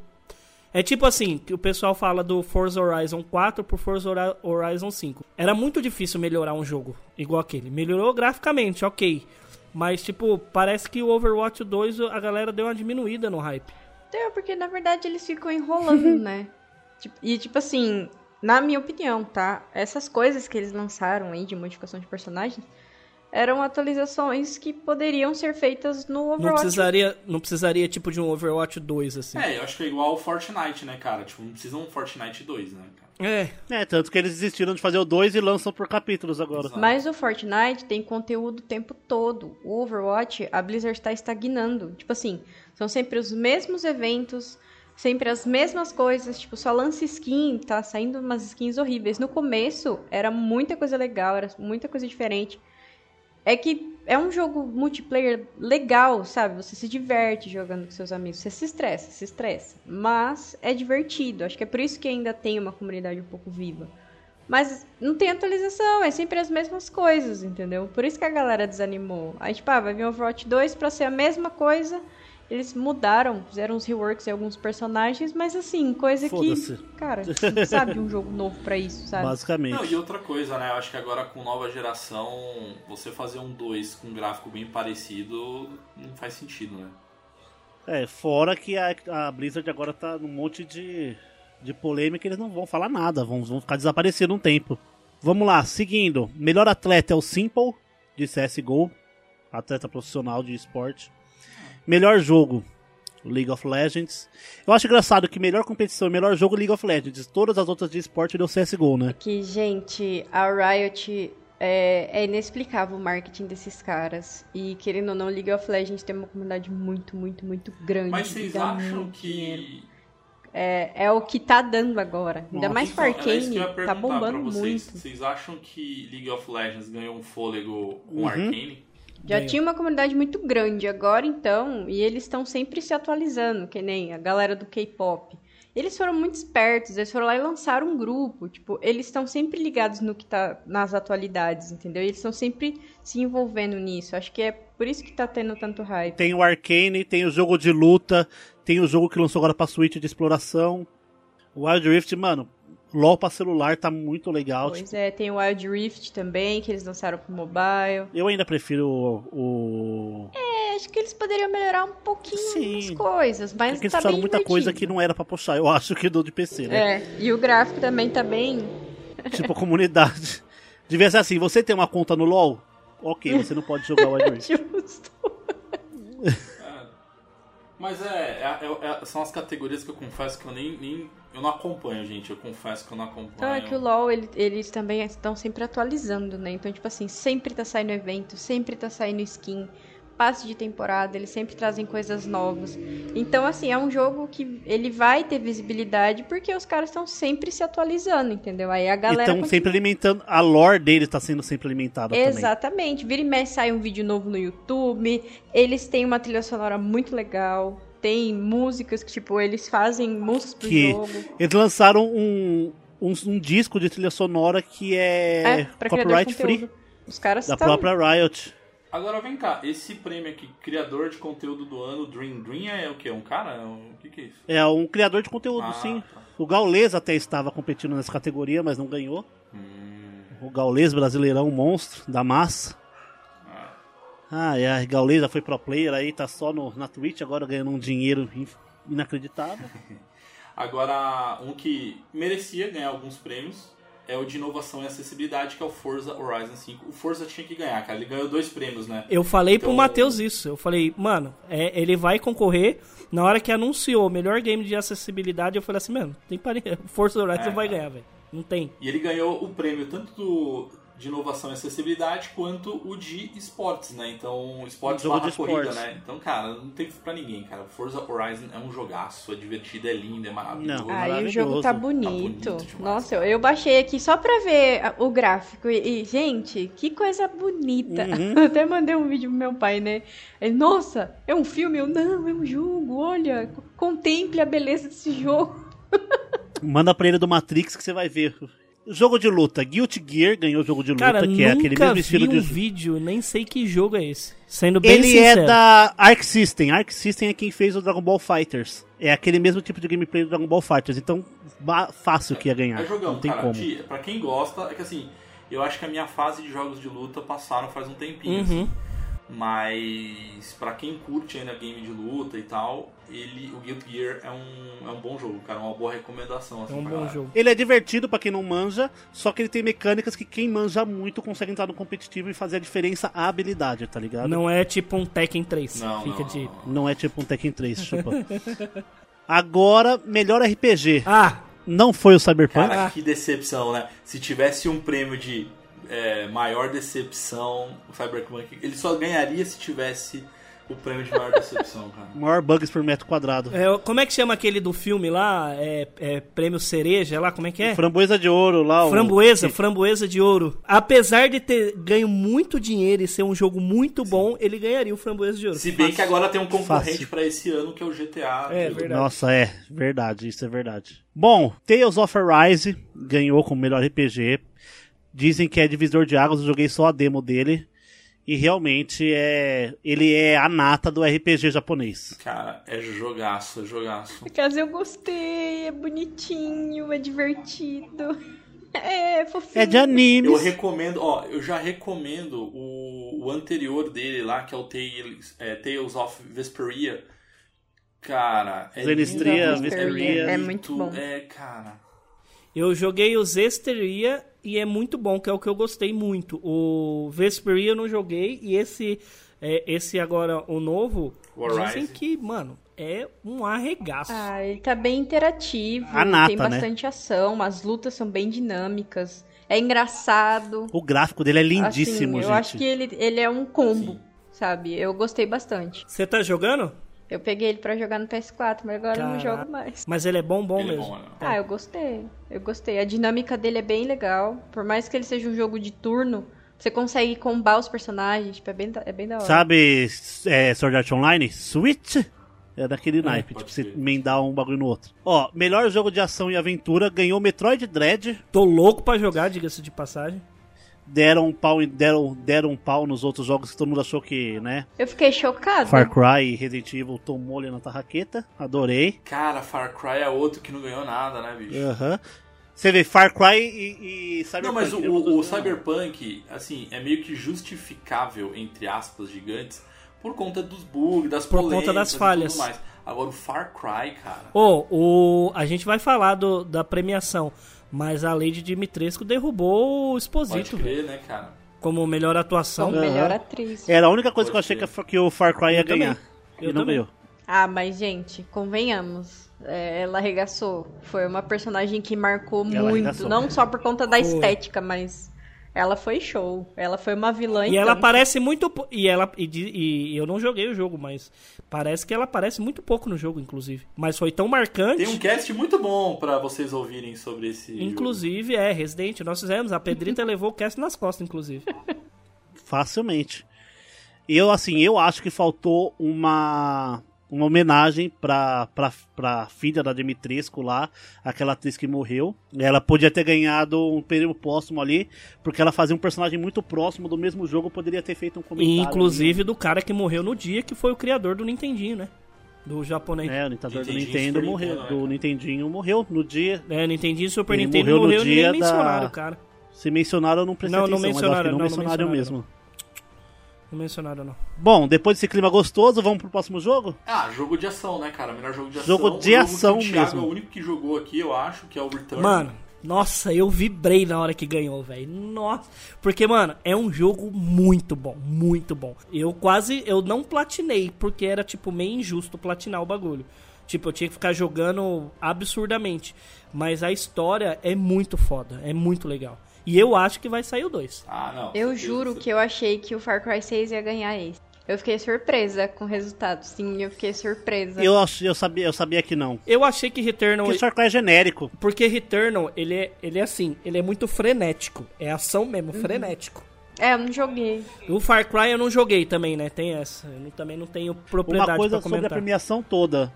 é tipo assim, que o pessoal fala do Forza Horizon 4 por Forza Horizon 5. Era muito difícil melhorar um jogo igual aquele. Melhorou graficamente, ok. Mas, tipo, parece que o Overwatch 2 a galera deu uma diminuída no hype. Então, porque na verdade eles ficam enrolando, *laughs* né? Tipo- E tipo assim, na minha opinião, tá? Essas coisas que eles lançaram aí de modificação de personagens eram atualizações que poderiam ser feitas no Não Overwatch. precisaria, não precisaria, tipo, de um Overwatch 2, assim. É, eu acho que é igual o Fortnite, né, cara? Tipo, não precisa um Fortnite 2, né, cara? É, É, tanto que eles desistiram de fazer o 2 e lançam por capítulos agora. Exato. Mas o Fortnite tem conteúdo o tempo todo. O Overwatch, a Blizzard está estagnando. Tipo assim, são sempre os mesmos eventos, sempre as mesmas coisas. Tipo, só lança skin, tá saindo umas skins horríveis. No começo, era muita coisa legal, era muita coisa diferente. É que é um jogo multiplayer legal, sabe? Você se diverte jogando com seus amigos. Você se estressa, se estressa. Mas é divertido. Acho que é por isso que ainda tem uma comunidade um pouco viva. Mas não tem atualização, é sempre as mesmas coisas, entendeu? Por isso que a galera desanimou. Aí, tipo, ah, vai vir Overwatch 2 pra ser a mesma coisa. Eles mudaram, fizeram uns reworks em alguns personagens, mas assim, coisa que. Cara, *laughs* não sabe um jogo novo pra isso, sabe? Basicamente. Não, e outra coisa, né? Eu acho que agora com nova geração, você fazer um 2 com um gráfico bem parecido não faz sentido, né? É, fora que a, a Blizzard agora tá num monte de, de polêmica, eles não vão falar nada, vão, vão ficar desaparecendo um tempo. Vamos lá, seguindo. Melhor atleta é o Simple, de CSGO, atleta profissional de esporte. Melhor jogo, League of Legends. Eu acho engraçado que melhor competição e melhor jogo League of Legends. Todas as outras de esporte deu CSGO, né? Que, gente, a Riot é, é inexplicável o marketing desses caras. E querendo ou não, League of Legends tem uma comunidade muito, muito, muito grande. Mas vocês acham que. É, é o que tá dando agora. Ainda mais Então, eu ia tá bombando pra vocês. muito. Vocês acham que League of Legends ganhou um fôlego com Uhum. Arcane? Já Ganhou. tinha uma comunidade muito grande agora, então, e eles estão sempre se atualizando, que nem a galera do K-pop. Eles foram muito espertos, eles foram lá e lançaram um grupo. Tipo, eles estão sempre ligados no que tá nas atualidades, entendeu? Eles estão sempre se envolvendo nisso. Acho que é por isso que tá tendo tanto hype. Tem o Arcane, tem o jogo de luta, tem o jogo que lançou agora pra Switch de exploração. O Wild Rift, mano, LoL pra celular tá muito legal. Pois tipo, é, tem o Wild Rift também, que eles lançaram pro mobile. eu ainda prefiro o. o... É, acho que eles poderiam melhorar um pouquinho Sim. as coisas, mas Porque eles tá bem muita coisa que não era pra puxar, eu acho que do de PC, né? É, e o gráfico também tá bem. tipo, a comunidade. Devia ser assim, você tem uma conta no LoL? Ok, você não pode jogar o Wild *laughs* Rift. Justo. *laughs* Mas é, é- é- é- são as categorias que eu confesso que eu nem, nem- eu não acompanho, gente. Eu confesso que eu não acompanho. Então é que o LoL, ele- eles também estão sempre atualizando, né? Então, tipo assim, sempre tá saindo evento, sempre tá saindo skin, passe de temporada, eles sempre trazem coisas novas. Então, assim, é um jogo que ele vai ter visibilidade porque os caras estão sempre se atualizando, entendeu? Aí a galera. estão continua- sempre alimentando. A lore dele tá sendo sempre alimentada também. Exatamente. Vira e mexe sai um vídeo novo no YouTube. Eles têm uma trilha sonora muito legal. Tem músicas que, tipo, eles fazem músicas pro Que jogo. eles lançaram um, um, um disco de trilha sonora que é, É, copyright free. Os caras da tão- própria Riot. Agora vem cá, esse prêmio aqui, criador de conteúdo do ano, Dream Dream, é o quê? Um cara? É O que, que é isso? É um criador de conteúdo, Ah, sim. tá. O Gaules até estava competindo nessa categoria, mas não ganhou. Hum. O Gaules brasileirão monstro da massa. Ah, e a Gaules já foi pro player aí, tá só no, na Twitch agora ganhando um dinheiro in- inacreditável. *laughs* Agora, um que merecia ganhar alguns prêmios é o de inovação e acessibilidade, que é o Forza Horizon 5. O Forza tinha que ganhar, cara. Ele ganhou dois prêmios, né? Eu falei pro Então- Matheus isso. Eu falei, mano, é, ele vai concorrer. Na hora que anunciou o melhor game de acessibilidade, eu falei assim, mano, tem pare... *laughs* Forza Horizon É, vai ganhar, velho. Não tem. E ele ganhou o prêmio tanto do, de inovação e acessibilidade quanto o de esportes, né? Então, esportes barra corrida, esportes. né? Então, cara, não tem pra ninguém, cara. Forza Horizon é um jogaço, é divertido, é lindo, é maravilhoso. Não. Ah, e o jogo tá bonito. Tá bonito Nossa, eu, baixei aqui só pra ver o gráfico. E, e, gente, que coisa bonita. Uhum. *laughs* Eu até mandei um vídeo pro meu pai, né? Ele, nossa, é um filme? Eu, não, é um jogo. Olha, contemple a beleza desse jogo. Manda pra ele do Matrix que você vai ver. Jogo de luta. Guilty Gear ganhou o jogo de luta, Cara, que é aquele nunca mesmo vi estilo um de. vídeo, nem sei que jogo é esse. Sendo bem Ele sincero. é da Arc System. Arc System é quem fez o Dragon Ball Fighters. É aquele mesmo tipo de gameplay do Dragon Ball Fighters. Então, fácil que ia ganhar. É jogão, não tem cara. como. Pra quem gosta, é que assim, eu acho que a minha fase de jogos de luta passaram faz um tempinho, Uhum. assim. Mas pra quem curte ainda game de luta e tal, ele, o Guilty Gear é um, é um bom jogo, cara. Uma boa recomendação, É assim, um pra bom galera. jogo. Ele é divertido pra quem não manja, só que ele tem mecânicas que quem manja muito consegue entrar no competitivo e fazer a diferença a habilidade, tá ligado? Não é tipo um Tekken 3. Não, Fica não, de. não, não. Não é tipo um Tekken 3, chupa. *laughs* Agora, melhor RPG. Ah! Não foi o Cyberpunk. Cara, que decepção, né? Se tivesse um prêmio de é, maior decepção, o Cyberpunk, ele só ganharia se tivesse o prêmio de maior decepção, cara. *laughs* Maior bugs por metro quadrado. É, como é que chama aquele do filme lá? É, é Prêmio Cereja lá? Como é que é? Framboesa de ouro lá. o- Framboesa, framboesa de ouro. Apesar de ter ganho muito dinheiro e ser um jogo muito bom, ele ganharia o framboesa de ouro. Se bem que agora tem um concorrente Fácil. pra esse ano que é o GTA. É, verdade. Nossa, é, verdade, isso é verdade. Bom, Tales of Arise ganhou como melhor RPG. Dizem que é divisor de águas, eu joguei só a demo dele. E realmente é. Ele é a nata do RPG japonês. Cara, é jogaço, é jogaço. Caso eu gostei, é bonitinho, é divertido. *laughs* É fofinho. É de Eu animes. recomendo, ó, eu já recomendo o, o anterior dele lá, que é o Tales, é, Tales of Vesperia. Cara, é Zenistria, lindo, Vesperia, é bonito, muito bom. É, cara. Eu joguei o Zesteria e é muito bom, que é o que eu gostei muito. O Vesperia eu não joguei e esse, é, esse agora, o novo, O dizem que, mano, é um arregaço. Ah, ele tá bem interativo, nata, tem né? bastante ação, as lutas são bem dinâmicas, é engraçado. O gráfico dele é lindíssimo, assim, gente. eu acho que ele, ele é um combo, sabe? Eu gostei bastante. Você tá jogando? Eu peguei ele pra jogar no PS4, mas agora eu não Caraca. jogo mais. Mas ele é bom, bom Ele é mesmo. bom, né? Ah, eu gostei. Eu gostei. A dinâmica dele é bem legal. Por mais que ele seja um jogo de turno, você consegue combar os personagens. Tipo, é bem, da- é bem da hora. Sabe é, Sword Art Online? Switch? É daquele naipe, pode tipo, você ser. emendar um bagulho no outro. Ó, melhor jogo de ação e aventura ganhou Metroid Dread. Tô louco pra jogar, diga-se de passagem. Deram um pau, deram, deram um pau nos outros jogos que todo mundo achou que, né? Eu fiquei chocada. Far Cry e Resident Evil tomou ali na tarraqueta. Adorei. Cara, Far Cry é outro que não ganhou nada, né, bicho? Aham. Você vê Far Cry e, e Cyberpunk. Não, mas o, o, o Cyberpunk, assim, é meio que justificável, entre aspas, gigantes, por conta dos bugs, das Por conta das e falhas. tudo mais. Agora, o Far Cry, cara... Ô, o, a gente vai falar do, da premiação. Mas a Lady Dimitrescu derrubou o Pode Exposito, velho. crer, né, cara? Como melhor atuação. Como melhor atriz. Era a única coisa que eu Pode achei que, que o Far Cry ia Eu também. ganhar. Eu e não ganhou. Ah, mas gente, convenhamos. é, ela arregaçou. Foi uma personagem que marcou Ela muito. arregaçou. Não só por conta da Foi. estética, mas ela foi show. Ela foi uma vilã E ela tanto. aparece muito. E ela. E, e eu não joguei o jogo, mas parece que ela aparece muito pouco no jogo, inclusive. Mas foi tão marcante. Tem um cast muito bom pra vocês ouvirem sobre esse. jogo. Inclusive, é, Resident, nós fizemos. A Pedrita *laughs* levou o cast nas costas, inclusive. Facilmente. Eu, assim, eu acho que faltou uma uma homenagem pra, pra, pra filha da Dimitrescu lá, aquela atriz que morreu. Ela podia ter ganhado um período póstumo ali, porque ela fazia um personagem muito próximo do mesmo jogo, poderia ter feito um comentário. inclusive do cara que morreu no dia, que foi o criador do Nintendinho, né? Do japonês. ali. É, o Nintendo do morreu. Nintendo, né, Do cara? Nintendinho morreu no dia. É, Nintendinho e Super Ele Nintendo morreu no morreu e dia nem da- mencionaram cara. Se mencionaram, eu não prestei Não, não atenção, mas acho mencionaram, que não, não, não mencionaram mencionaram. mesmo. Não mencionaram, não. Bom, depois desse clima gostoso, vamos pro próximo jogo? Ah, jogo de ação, né, cara? Melhor jogo de ação. Jogo O de ação que o Thiago mesmo. É o único que jogou aqui, eu acho, que é o Return. Mano, nossa, eu vibrei na hora que ganhou, velho. Nossa. Porque, mano, é um jogo muito bom, muito bom. Eu quase, eu não platinei, porque era, tipo, meio injusto platinar o bagulho. Tipo, eu tinha que ficar jogando absurdamente. Mas a história é muito foda, é muito legal. E eu acho que vai sair o 2. Ah, não. Eu certeza, juro certeza. que eu achei que o Far Cry 6 ia ganhar esse. Eu fiquei surpresa com o resultado. Sim, eu fiquei surpresa. Eu, eu, sabia, eu sabia que não. Eu achei que Returnal... Porque Far Cry é genérico. Porque Returnal, ele é, ele é assim, ele é muito frenético. É ação mesmo, frenético. É, eu não joguei. O Far Cry eu não joguei também, né? Tem essa. Eu não- também não tenho propriedade Uma coisa pra sobre a premiação toda.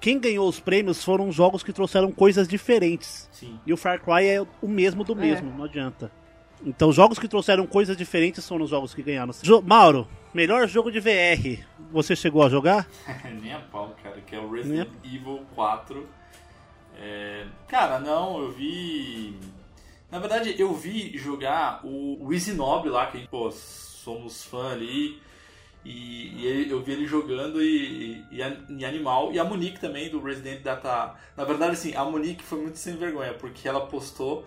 Quem ganhou os prêmios foram jogos que trouxeram coisas diferentes. Sim. E o Far Cry é o mesmo do mesmo, não adianta. Então, jogos que trouxeram coisas diferentes foram os jogos que ganharam. Jo- Mauro, melhor jogo de VR. Você chegou a jogar? *laughs* Nem a pau, cara, que é o Resident Evil 4. É, Cara, não, eu vi. Na verdade, eu vi jogar o, o Easy Nob lá, que pô, somos fã ali. E, e ele- eu vi ele jogando e, e, e Animal. E a Monique também, do Resident Data. Na verdade, assim, a Monique foi muito sem vergonha, porque ela postou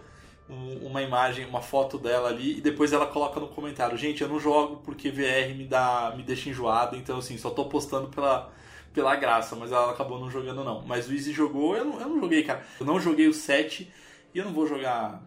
um- uma imagem, uma foto dela ali, e depois ela coloca no comentário: Gente, eu não jogo porque VR me, dá, me deixa enjoado, então assim, só tô postando pela, pela graça, mas ela acabou não jogando não. Mas o Easy jogou, eu não, eu não joguei, cara. Eu não joguei o 7 e eu não vou jogar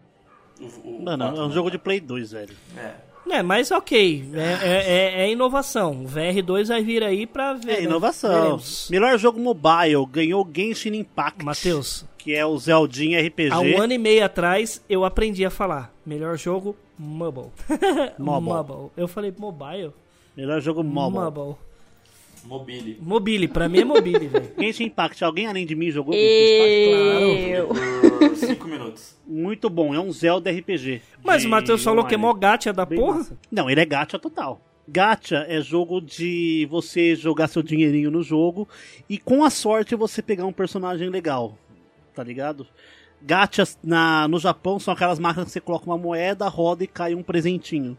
o, o Mano, 4, é um não. jogo de Play 2, velho. É. É, mas ok. É, é- é- é inovação. O VR2 vai vir aí pra ver. É né? inovação. Veremos. Melhor jogo mobile ganhou Genshin Impact. Matheus, Que é o Zeldinha RPG. há um ano e meio atrás eu aprendi a falar. Melhor jogo, mobile. *laughs* Mobile. Eu falei mobile. Melhor jogo mobile. Mobile. Mobile. Mobile, pra mim é mobile, *laughs* velho. Genshin Impact, alguém além de mim jogou Genshin Impact? Eu. Por 5 minutos. Muito bom, é um Zelda RPG. Mas de o Matheus falou que é mó gacha da Bem porra. massa. Não, ele é gacha total. Gacha é jogo de você jogar seu dinheirinho no jogo e com a sorte você pegar um personagem legal, tá ligado? Gachas na, no Japão são aquelas máquinas que você coloca uma moeda, roda e cai um presentinho.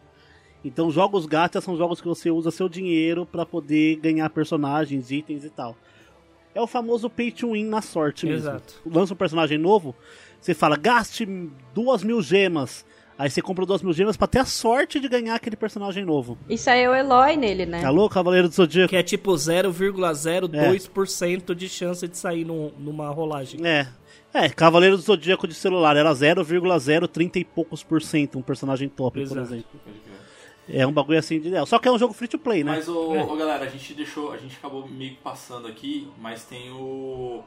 Então jogos gacha são jogos que você usa seu dinheiro pra poder ganhar personagens, itens e tal. É o famoso pay to win na sorte mesmo. Exato. Lança um personagem novo, você fala, gaste duas mil gemas. Aí você compra duas mil gemas pra ter a sorte de ganhar aquele personagem novo. Isso aí é o Eloy nele, né? Alô, Cavaleiro do Zodíaco? Que é tipo 0,02% de chance de sair num- numa rolagem. É. É, Cavaleiro do Zodíaco de celular era 0,030 e poucos por cento um personagem top, por Exato. exemplo. É um bagulho assim de ideal. Só que é um jogo free to play, né? Mas, ô, ô, galera, a gente deixou, a gente acabou meio que passando aqui, mas tem o,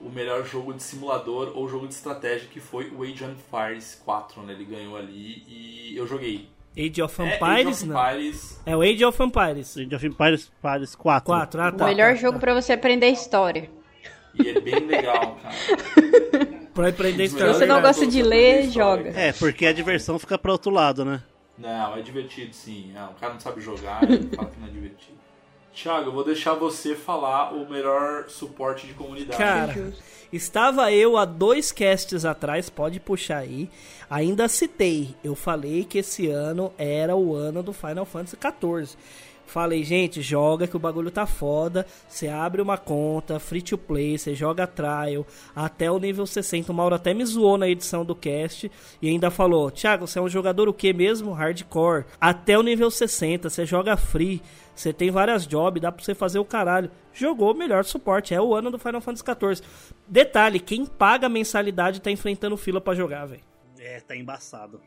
o melhor jogo de simulador ou jogo de estratégia que foi o Age of Empires 4, né? Ele ganhou ali e eu joguei. Age of É, Empires, Age of não. Empires, É o Age of Empires. Age of Empires, Empires 4. 4, ah, O tá. melhor tá, jogo tá. pra você aprender a história. e é bem legal, cara. Pra aprender Se Se você não história. gosta de ler, joga. É, porque a diversão fica pro outro lado, né? Não, é divertido sim. É, o cara não sabe jogar, ele *laughs* fala que não é divertido. Thiago, eu vou deixar você falar o melhor suporte de comunidade. Cara, estava eu há dois casts atrás, pode puxar aí. Ainda citei, eu falei que esse ano era o ano do Final Fantasy XIV. Falei, gente, joga que o bagulho tá foda. Você abre uma conta, free to play, você joga trial até o nível 60. O Mauro até me zoou na edição do cast e ainda falou: Thiago, você é um jogador o que mesmo? Hardcore. Até o nível 60, você joga free. Você tem várias jobs, dá pra você fazer o caralho. Jogou o melhor suporte, é o ano do Final Fantasy XIV. Detalhe, quem paga a mensalidade tá enfrentando fila pra jogar, velho. É, tá embaçado.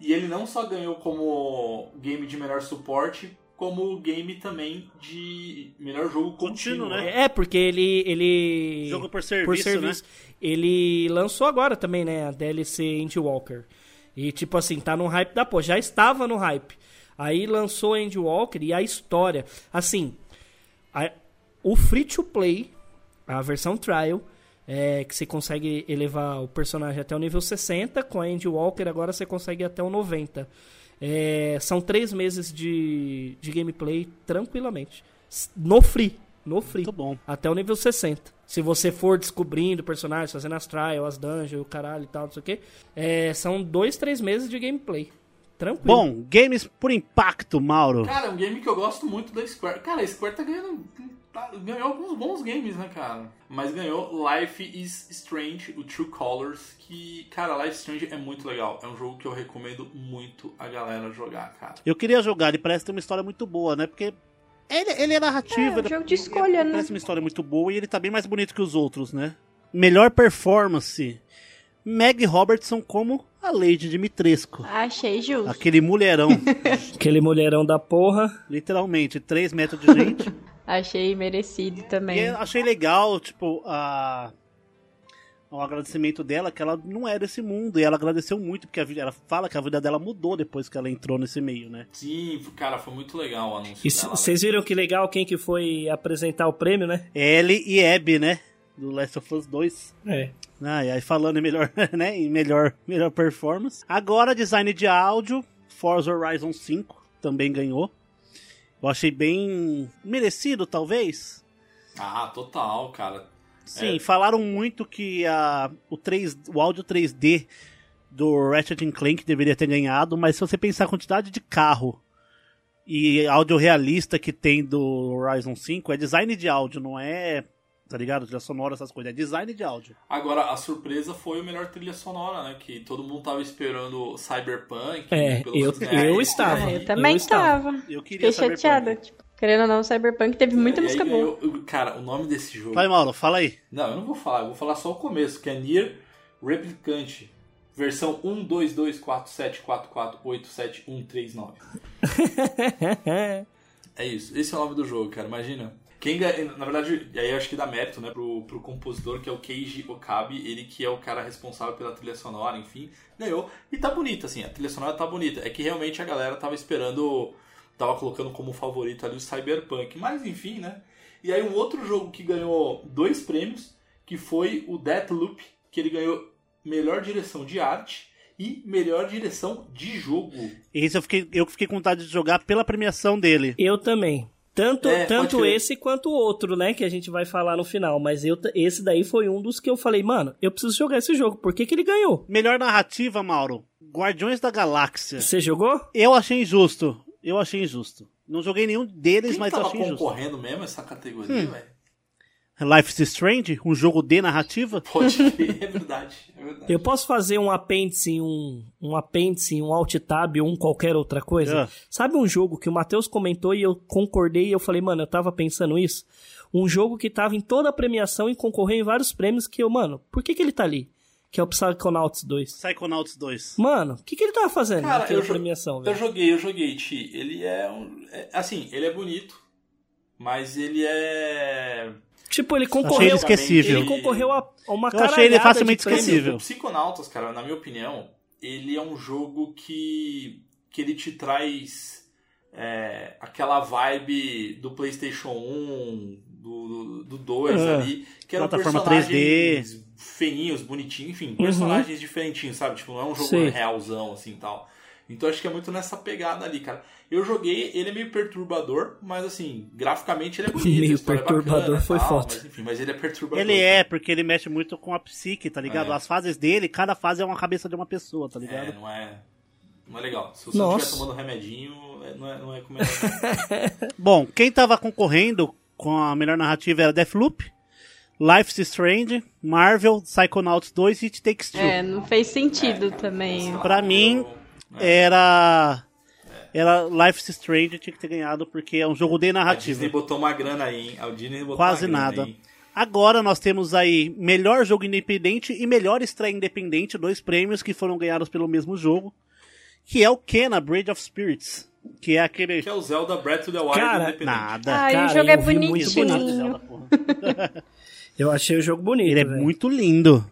E ele não só ganhou como game de melhor suporte, como game também de melhor jogo contínuo, Contínuo, né? É, porque ele. ele Jogo por serviço, né? Ele lançou agora também, né? A DLC Indie Walker. E tipo assim, tá no hype da pô, já estava no hype. Aí lançou Indie Walker e a história. Assim, a- o free to play, a versão trial, é que você consegue elevar o personagem até o nível 60. Com a Indie Walker agora você consegue ir até o 90. É, são três meses de, de gameplay tranquilamente. No free. No free. Muito bom. Até o nível 60. Se você for descobrindo personagens, fazendo as trials, as dungeons, o caralho e tal, não sei o que. É, são dois, três meses de gameplay. Tranquilo. Bom, games por impacto, Mauro. Cara, é um game que eu gosto muito da Square. Cara, a Square tá ganhando. Tá- ganhou alguns bons games, né, cara? Mas ganhou Life is Strange, o True Colors, que, cara, Life is Strange é muito legal. É um jogo que eu recomendo muito a galera jogar, cara. Eu queria jogar, ele parece ter uma história muito boa, né? Porque ele, ele é narrativo. É, ele- jogo de escolha, ele né? Parece uma história muito boa e ele tá bem mais bonito que os outros, né? Melhor performance. Meg Robertson como a Lady Dimitrescu. Achei justo. Aquele mulherão, *laughs* Aquele mulherão da porra. literalmente, 3 metros de gente. *laughs* Achei merecido E também. eu achei legal, tipo, a... o agradecimento dela, que ela não é desse mundo. E ela agradeceu muito, porque a vida, ela fala que a vida dela mudou depois que ela entrou nesse meio, né? Sim, cara, foi muito legal o anúncio E dela. vocês viram que legal quem que foi apresentar o prêmio, né? Ellie e Abby, né? Do Last of Us 2. É. Ah, e aí falando em melhor, *laughs* né? Em melhor, melhor performance. Agora, design de áudio. Forza Horizon 5 também ganhou. Eu achei bem merecido, talvez. Ah, total, cara. Sim, É. falaram muito que a, o, 3, o áudio 3D do Ratchet Clank deveria ter ganhado, mas se você pensar a quantidade de carro e áudio realista que tem do Horizon 5, é design de áudio, não é, tá ligado? Trilha sonora, essas coisas, é design de áudio. Agora, a surpresa foi o melhor trilha sonora, né? Que todo mundo tava esperando Cyberpunk. É, pelos eu- reais, eu estava. e- Ah, eu também Eu estava. tava. Eu queria Fiquei Cyberpunk. chateada. Tipo, querendo ou não, o Cyberpunk teve muita aí música boa. ganhou- Cara, o nome desse jogo. Vai, Mauro, fala aí. Não, eu não vou falar, eu vou falar só o começo, que é Nier Replicant. Versão 1224744871139. *laughs* É isso, esse é o nome do jogo, cara, imagina. Quem na verdade, e aí eu acho que dá mérito, né, pro, pro compositor, que é o Keiji Okabe, ele que é o cara responsável pela trilha sonora, enfim, ganhou. E tá bonita, assim, a trilha sonora tá bonita. É que realmente a galera tava esperando, tava colocando como favorito ali o Cyberpunk, mas enfim, né. E aí um outro jogo que ganhou dois prêmios, que foi o Deathloop, que ele ganhou melhor direção de arte e melhor direção de jogo. Esse eu fiquei, eu fiquei com vontade de jogar pela premiação dele. Eu também. Tanto, É, tanto esse quanto o outro, né? Que a gente vai falar no final. Mas eu, esse daí foi um dos que eu falei, mano, eu preciso jogar esse jogo. Por que, que ele ganhou? Melhor narrativa, Mauro. Guardiões da Galáxia. Você jogou? Eu achei injusto. Eu achei injusto. Não joguei nenhum deles, Quem mas achei injusto. concorrendo mesmo essa categoria, Hum. velho? Life is Strange, um jogo de narrativa. Pode crer, é verdade. É verdade. Eu posso fazer um apêndice, um, um apêndice, um alt tab ou um qualquer outra coisa? Ah. Sabe um jogo que o Matheus comentou e eu concordei e eu falei, mano, eu tava pensando isso? Um jogo que tava em toda a premiação e concorreu em vários prêmios que eu, mano, por que que ele tá ali? Que é o Psychonauts 2. Psychonauts 2. Mano, o que que ele tava fazendo Cara, naquela eu, premiação, eu velho? joguei, eu joguei, Ti. Ele é um. é- assim, ele é bonito, mas ele é. Tipo, ele Achei concorreu... ele esquecível. Ele concorreu a, uma Eu achei ele facilmente esquecível. O Psychonautas, cara, na minha opinião, ele é um jogo que. que ele te traz é, aquela vibe do PlayStation 1, do, do 2 Ah, ali, que eram plataforma personagens feinhos, bonitinhos, enfim, Uhum. personagens diferentinhos, sabe? Tipo, não é um jogo Sim. realzão assim tal. Então acho que é muito nessa pegada ali, cara. Eu joguei, ele é meio perturbador, mas assim, graficamente ele é bonito. Meio história é perturbador bacana, foi tal, foda. Mas, enfim, mas ele é perturbador. Ele é, porque ele mexe muito com a psique, tá ligado? É. As fases dele, cada fase é uma cabeça de uma pessoa, tá ligado? É, não é. Não é legal. Se você Nossa. não estiver tomando remedinho, não é, não é, não é como é. *laughs* Bom, quem tava concorrendo com a melhor narrativa era Deathloop, Life is Strange, Marvel, Psychonauts 2 e It Takes Two. É, não fez sentido também. Pra mim, era. Era Life is Strange, tinha que ter ganhado, porque é um jogo de A narrativa. Disney botou uma grana aí, hein? A Disney botou Quase uma grana nada. aí. Agora nós temos aí melhor jogo independente e melhor estreia independente, dois prêmios que foram ganhados pelo mesmo jogo, que é o Kena Bridge of Spirits, que é aquele Que é o Zelda Breath of the Wild Cara, independente. nada. Ai, Cara, o jogo é bonitinho. Zelda, porra. *laughs* *laughs* Eu achei o jogo bonito, Ele é velho. muito lindo.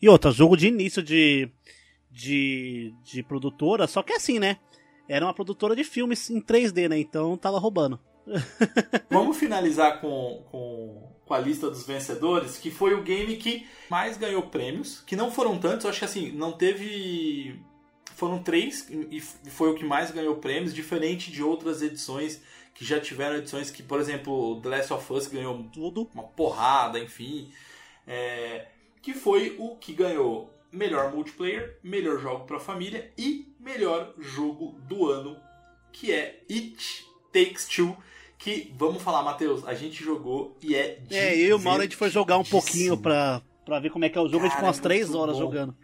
E outra, jogo de início de, de, de produtora, só que assim, né? Era uma produtora de filmes em 3D, né? Então tava roubando. *laughs* Vamos finalizar com, com, com a lista dos vencedores, que foi o game que mais ganhou prêmios, que não foram tantos, eu acho que assim, não teve. Foram três, e foi o que mais ganhou prêmios, diferente de outras edições que já tiveram edições que, por exemplo, The Last of Us ganhou Tudo. uma porrada, enfim. É, que foi o que ganhou melhor multiplayer, melhor jogo para família e melhor jogo do ano, que é It Takes Two. Que, vamos falar, Matheus, a gente jogou e é É, eu e o Mauro a gente foi jogar um pouquinho pra, pra ver como é que é o jogo. a gente ficou Cara, umas 3 muito horas bom. jogando.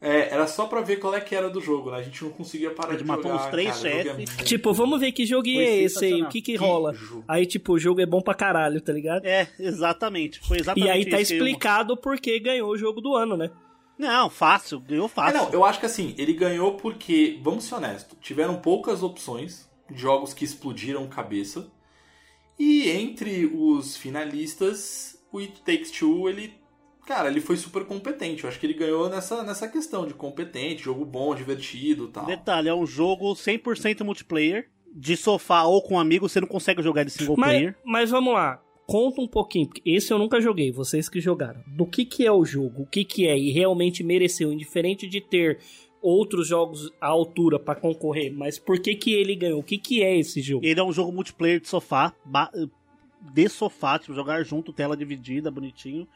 É, era só pra ver qual é que era do jogo, né? A gente não conseguia parar A gente de matou jogar. uns três cara, é chefes. muito- Tipo, vamos ver que jogo é esse aí, o que que Que rola. jogo. Aí, tipo, o jogo é bom pra caralho, tá ligado? É, exatamente. Foi exatamente E aí tá eu- explicado por que ganhou o jogo do ano, né? Não, fácil, ganhou É, fácil. não, eu acho que assim, ele ganhou porque, vamos ser honestos, tiveram poucas opções de jogos que explodiram cabeça. E entre os finalistas, o It Takes Two, ele, cara, ele foi super competente. Eu acho que ele ganhou nessa, nessa questão de competente, jogo bom, divertido e tal. Detalhe, é um jogo 100% multiplayer. De sofá ou com amigo, você não consegue jogar de single Mas, player. mas vamos lá, conta um pouquinho, porque esse eu nunca joguei, vocês que jogaram. Do que que é o jogo, o que que é e realmente mereceu, indiferente de ter outros jogos à altura pra concorrer, mas por que que ele ganhou? O que que é esse jogo? Ele é um jogo multiplayer de sofá, de sofá, tipo, jogar junto, tela dividida, bonitinho.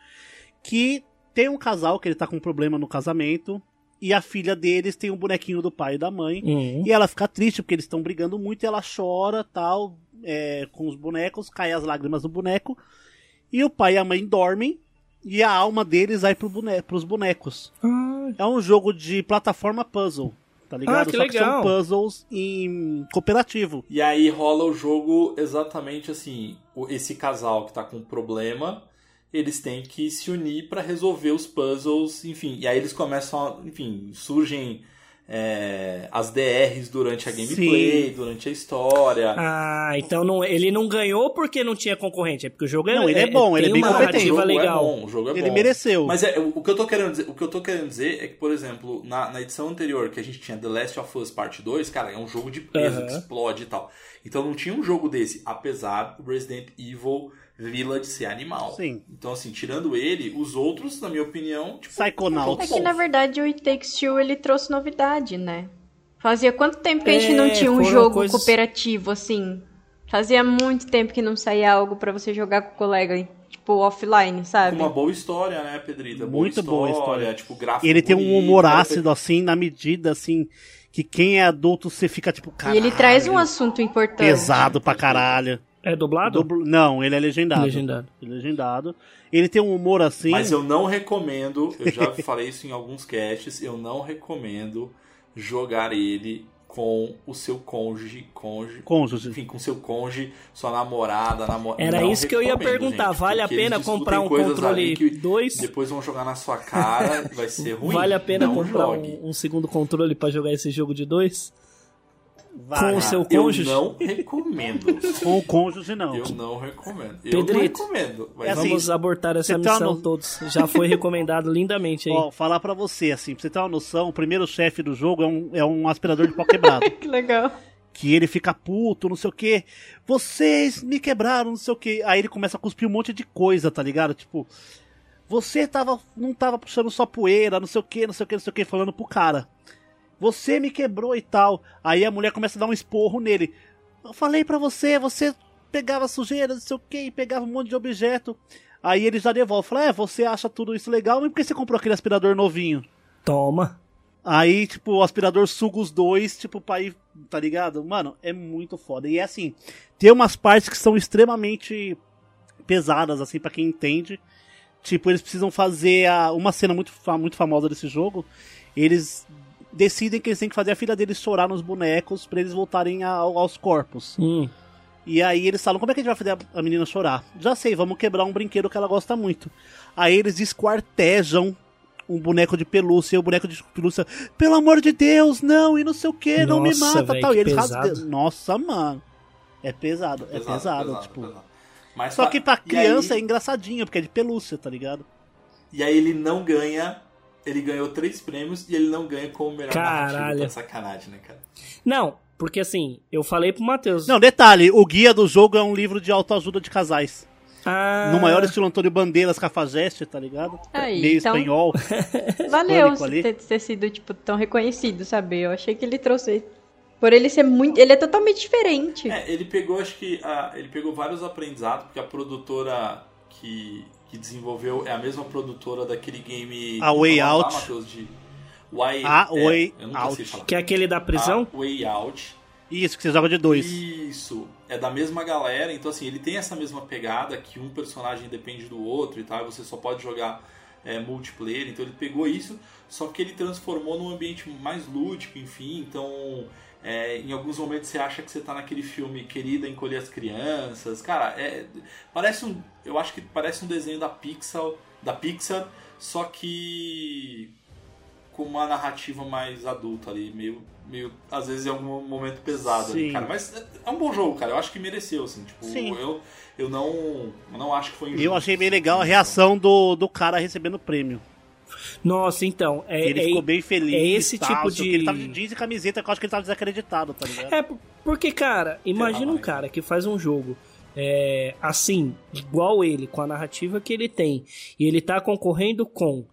Que tem um casal que ele tá com um problema no casamento. E a filha deles tem um bonequinho do pai e da mãe. Uhum. E ela fica triste porque eles estão brigando muito e ela chora, tal, é, com os bonecos, cai as lágrimas do boneco. E o pai e a mãe dormem e a alma deles vai pro bone pros bonecos. Ah, É um jogo de plataforma puzzle, tá ligado? Ah, que Só que legal. são puzzles em cooperativo. E aí rola o jogo exatamente assim: esse casal que tá com um problema, eles têm que se unir pra resolver os puzzles, enfim. E aí eles começam, a, enfim, surgem é, as DRs durante a gameplay, durante a história. Ah, então não, ele não ganhou porque não tinha concorrente, é porque o jogo é Não, ele é bom, ele é bem competente. o jogo é legal. bom, o jogo é Ele bom. mereceu. Mas é, o, que eu tô querendo dizer, o que eu tô querendo dizer é que, por exemplo, na, na edição anterior que a gente tinha The Last of Us Part 2, cara, é um jogo de peso Aham. que explode e tal. Então não tinha um jogo desse, apesar do Resident Evil Village ser animal. Sim. Então assim, tirando ele, os outros, na minha opinião, tipo, Psychonauts. É que na verdade o It Takes Two ele trouxe novidade, né? Fazia quanto tempo que a gente É, não tinha um jogo coisas- cooperativo assim? Fazia muito tempo que não saía algo pra você jogar com o colega, tipo offline, sabe? uma boa história, né, Pedrita? Boa Muito boa história. Tipo, gráfico Ele tem um humor cara, ácido, assim, na medida, assim, que quem é adulto você fica tipo, E caralho. ele traz um assunto importante. pesado pra caralho. É dublado? Dublo- Não, ele é legendado. Legendado. Ele é legendado. Ele tem um humor assim. Mas eu não recomendo, eu já *laughs* falei isso em alguns casts, eu não recomendo jogar ele com o seu cônjuge, cônjuge, Cônjuge. enfim, com seu cônjuge, sua namorada, namorada. Era isso que eu ia perguntar, vale a pena comprar um controle dois? Depois vão jogar na sua cara, vai ser *laughs* ruim. Vale a pena não comprar um, um segundo controle pra jogar esse jogo de dois? Vai. com o seu Eu cônjuge? não recomendo. *laughs* Com o cônjuge, não. Eu não recomendo. Eu não Pedrito, recomendo. Mas É assim, Vamos abortar essa missão no- todos. Já foi recomendado *laughs* lindamente aí. Ó, falar pra você, assim, pra você ter uma noção, o primeiro chefe do jogo é um, é um aspirador de pó quebrado. *laughs* Que legal. que ele fica puto, não sei o que. Vocês me quebraram, não sei o que. Aí ele começa a cuspir um monte de coisa, tá ligado? Tipo, você tava, não tava puxando só poeira, não sei o que, não sei o que, não sei o que, falando pro cara. Você me quebrou e tal. Aí a mulher começa a dar um esporro nele. Eu falei pra você, você pegava sujeira, não sei o que, pegava um monte de objeto. Aí ele já devolve, fala, é, você acha tudo isso legal, mas por que você comprou aquele aspirador novinho? Toma. Aí, tipo, o aspirador suga os dois, tipo, pra ir, tá ligado? Mano, é muito foda. E é assim, tem umas partes que são extremamente pesadas, assim, pra quem entende. Tipo, eles precisam fazer a, uma cena muito, muito famosa desse jogo. Eles decidem que eles têm que fazer a filha deles chorar nos bonecos pra eles voltarem a- aos corpos. Hum. E aí eles falam, como é que a gente vai fazer a- menina chorar? Já sei, vamos quebrar um brinquedo que ela gosta muito. Aí eles esquartejam um boneco de pelúcia, e o boneco de pelúcia, pelo amor de Deus, não, e não sei o que, não me Nossa, mata, véi, tal. E eles pesado. rasgam. Nossa, mano. É pesado, é pesado, tipo. pesado. Mas Só fa- que pra criança aí- é engraçadinho, porque é de pelúcia, tá ligado? E aí ele não ganha. Ele ganhou três prêmios e ele não ganha como melhor Caralho. narrativa. Tá de sacanagem, né, cara? Não, porque assim, eu falei pro Matheus. Não, detalhe, o guia do jogo é um livro de autoajuda de casais. Ah, No maior estilo Antônio Bandeiras Cafajeste, tá ligado? Aí, Meio então- espanhol. *laughs* Valeu ter, ter sido, tipo, tão reconhecido, sabe? Eu achei que ele trouxe. Por ele ser muito. Ele é totalmente diferente. É, ele pegou, acho que. a- ele pegou vários aprendizados, porque a produtora que, que desenvolveu é a mesma produtora daquele game. A Way nome, Out. De Way, A é, Way Out. falar. Que é aquele da prisão? A Way Out. Isso, que você joga de dois. Isso, é da mesma galera, então assim, ele tem essa mesma pegada que um personagem depende do outro e tal, e você só pode jogar é, multiplayer, então ele pegou isso, só que ele transformou num ambiente mais lúdico, enfim, então é, em alguns momentos você acha que você tá naquele filme Querida Encolher as Crianças, cara, é, parece um, eu acho que parece um desenho da Pixar, da Pixar, só que com uma narrativa mais adulta ali, meio, meio às vezes em algum momento pesado ali, Sim. cara. Mas é- é um bom jogo, cara. Eu acho que mereceu, assim. Tipo, Sim. eu, eu não, eu não acho que foi injusto. Eu achei bem legal a reação do, do cara recebendo o prêmio. Nossa, então. É, Ele é- ficou bem feliz. é esse tal, tipo de-. Ele tava de jeans e camiseta, que eu acho que ele tava desacreditado, tá ligado? É, porque, cara, imagina um cara que faz um jogo é, assim, igual ele, com a narrativa que ele tem, e ele tá concorrendo com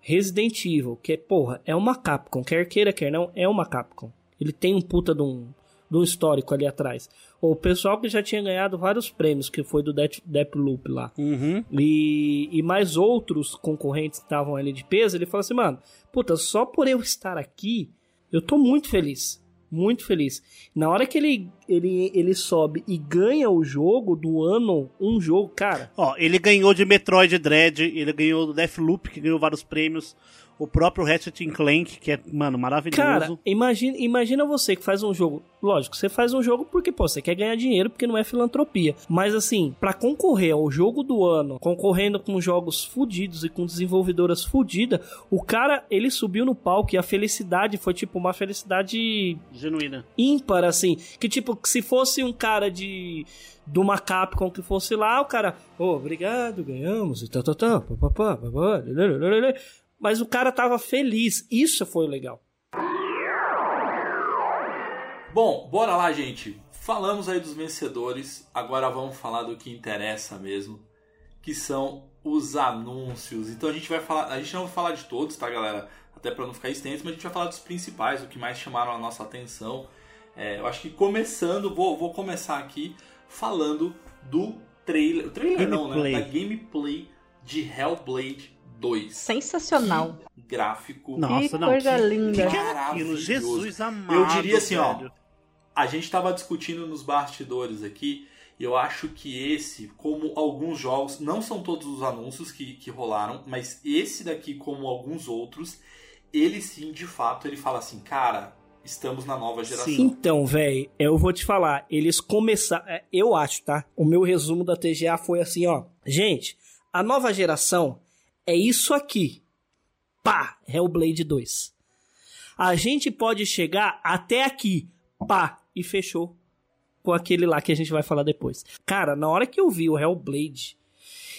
Resident Evil, que, porra, é uma Capcom, quer queira, quer não, é uma Capcom. Ele tem um puta de um, de um histórico ali atrás. O pessoal que já tinha ganhado vários prêmios, que foi do Death, Deathloop lá, Uhum. e, e mais outros concorrentes que estavam ali de peso, ele falou assim, mano, puta, só por eu estar aqui, eu tô muito feliz. Muito feliz. Na hora que ele, ele, ele sobe e ganha o jogo do ano, um jogo, cara. Ó, ele ganhou de Metroid Dread, ele ganhou do Deathloop, que ganhou vários prêmios. O próprio Ratchet Clank, que é, mano, maravilhoso. Cara, imagina, imagina você que faz um jogo. Lógico, você faz um jogo porque, pô, você quer ganhar dinheiro, porque não é filantropia. Mas assim, pra concorrer ao jogo do ano, concorrendo com jogos fudidos e com desenvolvedoras fudidas, o cara, ele subiu no palco e a felicidade foi tipo uma felicidade Genuína. ímpar, assim. Que tipo, se fosse um cara de. De uma Capcom que fosse lá, o cara, ô, obrigado, ganhamos, e tá, tá, tá, pá, Mas o cara tava feliz. Isso foi o legal. Bom, bora lá, gente. Falamos aí dos vencedores. Agora vamos falar do que interessa mesmo, que são os anúncios. Então a gente vai falar, a gente não vai falar de todos, tá, galera? Até para não ficar extenso, mas a gente vai falar dos principais, o que mais chamaram a nossa atenção. É, eu acho que começando, vou, vou começar aqui falando do trailer, o trailer não, né? Gameplay. Da gameplay de Hellblade 2. Sensacional. Que gráfico Nossa, que não. coisa que, linda. Que era aquilo? Maravilhoso. Jesus amado. Eu diria assim, ó, velho. a gente tava discutindo nos bastidores aqui, e eu acho que esse, como alguns jogos, não são todos os anúncios que, que rolaram, mas esse daqui, como alguns outros, ele sim, de fato, ele fala assim, cara, estamos na nova geração. Sim. Então, velho, eu vou te falar, eles começaram, é, eu acho, tá? O meu resumo da TGA foi assim, ó. Gente, a nova geração é isso aqui. Pá, Hellblade 2. A gente pode chegar até aqui. Pá, e fechou com aquele lá que a gente vai falar depois. Cara, na hora que eu vi o Hellblade,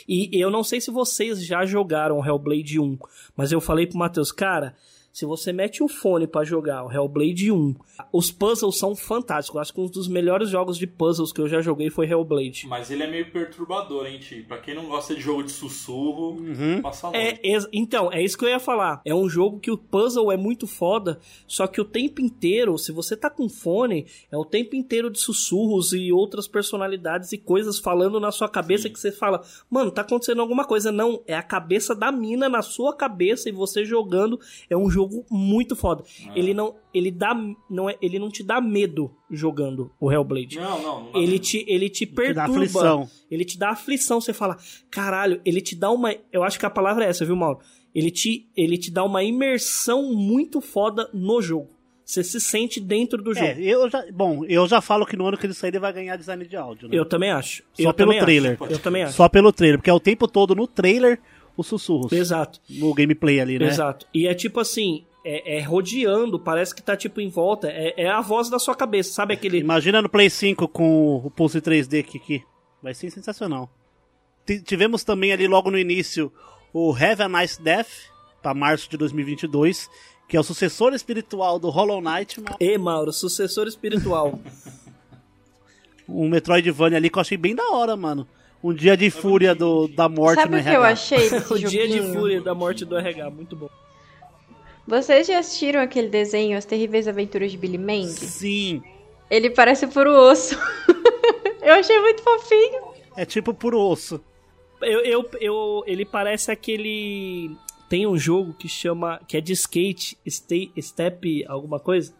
e eu não sei se vocês já jogaram Hellblade 1, mas eu falei pro Matheus, cara, se você mete o fone pra jogar o Hellblade 1, os puzzles são fantásticos. Eu acho que um dos melhores jogos de puzzles que eu já joguei foi Hellblade. Mas ele é meio perturbador, hein, Ti? Pra quem não gosta de jogo de sussurro, Uhum. passa longe. É, ex- então, é isso que eu ia falar. É um jogo que o puzzle é muito foda, só que o tempo inteiro, se você tá com fone, é o tempo inteiro de sussurros e outras personalidades e coisas falando na sua cabeça que você fala, mano, tá acontecendo alguma coisa. Não, é a cabeça da mina na sua cabeça e você jogando. É um jogo jogo muito foda. Ele não, ele dá, não é, ele não te dá medo jogando o Hellblade. Não, não, não dá Ele medo. te, ele te dá perturba. aflição. Ele te dá aflição. Você fala, caralho, ele te dá uma. Eu acho que a palavra é essa, viu, Mauro? Ele te, ele te dá uma imersão muito foda no jogo. Você se sente dentro do jogo. É, eu já, bom, eu já falo que no ano que ele sair ele vai ganhar design de áudio, né? Eu também acho. Só eu pelo trailer. Acho. Eu também acho. Só pelo trailer, porque é o tempo todo no trailer os sussurros. Exato. No gameplay ali, né? Exato. E é tipo assim, é, é rodeando, parece que tá tipo em volta. É, é a voz da sua cabeça, sabe aquele. Imagina no Play 5 com o Pulse 3D aqui, aqui. Vai ser sensacional. T- tivemos também ali logo no início o Have a Nice Death, pra março de 2022, que é o sucessor espiritual do Hollow Knight, ma- E Mauro, sucessor espiritual. *laughs* um Metroidvania ali que eu achei bem da hora, mano. Um dia de fúria do, da morte Sabe no o que eu RH. achei desse *laughs* o dia de fúria da morte do RH, muito bom. Vocês já assistiram aquele desenho As Terríveis Aventuras de Billy Mandy? Sim, Ele parece puro osso. *laughs* eu achei muito fofinho. é tipo puro osso. Eu, eu, eu, ele parece aquele. Tem um jogo que chama. que é de skate, stay, Step, alguma coisa.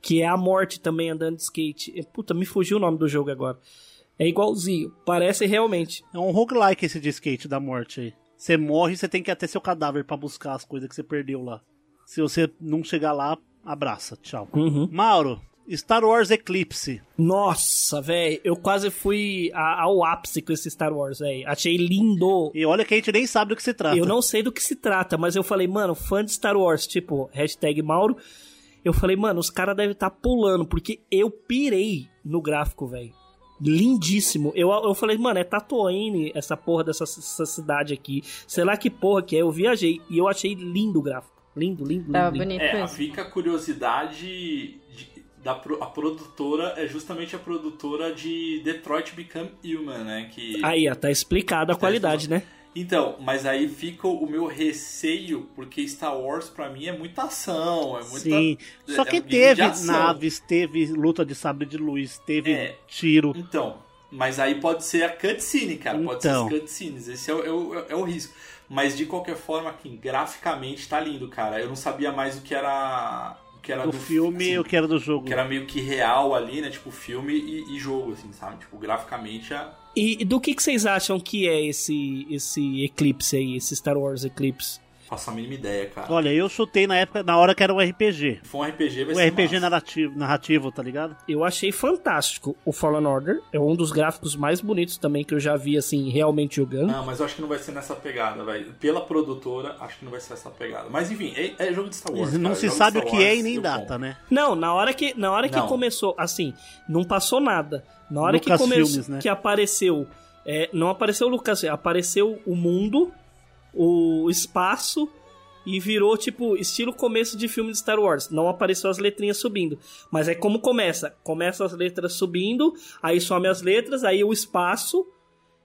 Que é a morte também andando de skate. E, Puta, me fugiu o nome do jogo agora. É igualzinho. Parece realmente. É um roguelike esse de skate da morte aí. Você morre, você tem que ir até seu cadáver pra buscar as coisas que você perdeu lá. Se você não chegar lá, abraça. Tchau. Uhum. Mauro, Star Wars Eclipse. Nossa, velho. Eu quase fui a- ao ápice com esse Star Wars, velho. Achei lindo. E olha que a gente nem sabe do que se trata. Eu não sei do que se trata, mas eu falei, mano, fã de Star Wars, tipo, hashtag Mauro. Eu falei, mano, os caras devem estar pulando, porque eu pirei no gráfico, velho. Lindíssimo. Eu, eu falei, mano, é Tatooine essa porra dessa essa cidade aqui. Sei lá que porra que é. Eu viajei e eu achei lindo o gráfico. Lindo, lindo, lindo. Tava lindo. bonito É, mesmo. fica a curiosidade de- da pro- a produtora é justamente a produtora de Detroit Become Human, né? Que Aí, ó, tá explicado a qualidade, né? Então, mas aí fica o meu receio, porque Star Wars pra mim é muita ação, é muita. Sim. Só é que de teve naves, teve luta de sabre de luz, teve É. tiro. Então, mas aí pode ser a cutscene, cara. Pode ser Então. as cutscenes. Esse é o, é o- é o risco. Mas de qualquer forma, aqui, graficamente tá lindo, cara. Eu não sabia mais o que era. O que era O do filme assim, o que era do jogo. que era meio que real ali, né? Tipo, filme e, e jogo, assim, sabe? Tipo, graficamente é. E, do que, que vocês acham que é esse, esse eclipse aí, esse Star Wars Eclipse? Faço a mínima ideia, cara. Olha, eu chutei na época, na hora que era um RPG. For um RPG, vai O ser. RPG massa. narrativo, narrativo, tá ligado? Eu achei fantástico o Fallen Order. É um dos gráficos mais bonitos também que eu já vi, assim, realmente jogando. Não, mas eu acho que não vai ser nessa pegada, velho. Pela produtora, acho que não vai ser essa pegada. Mas enfim, é, é jogo de Star Wars. não cara. se Jogo sabe o que Wars, é e nem data, compro. né? Não, na hora que, na hora que começou, assim, não passou nada. Na hora que Lucas começou, Filmes, né? que apareceu, é, não apareceu o Lucas, apareceu o mundo, o espaço e virou tipo estilo começo de filme de Star Wars. Não apareceu as letrinhas subindo, mas é como começa. Começa as letras subindo, aí some as letras, aí o espaço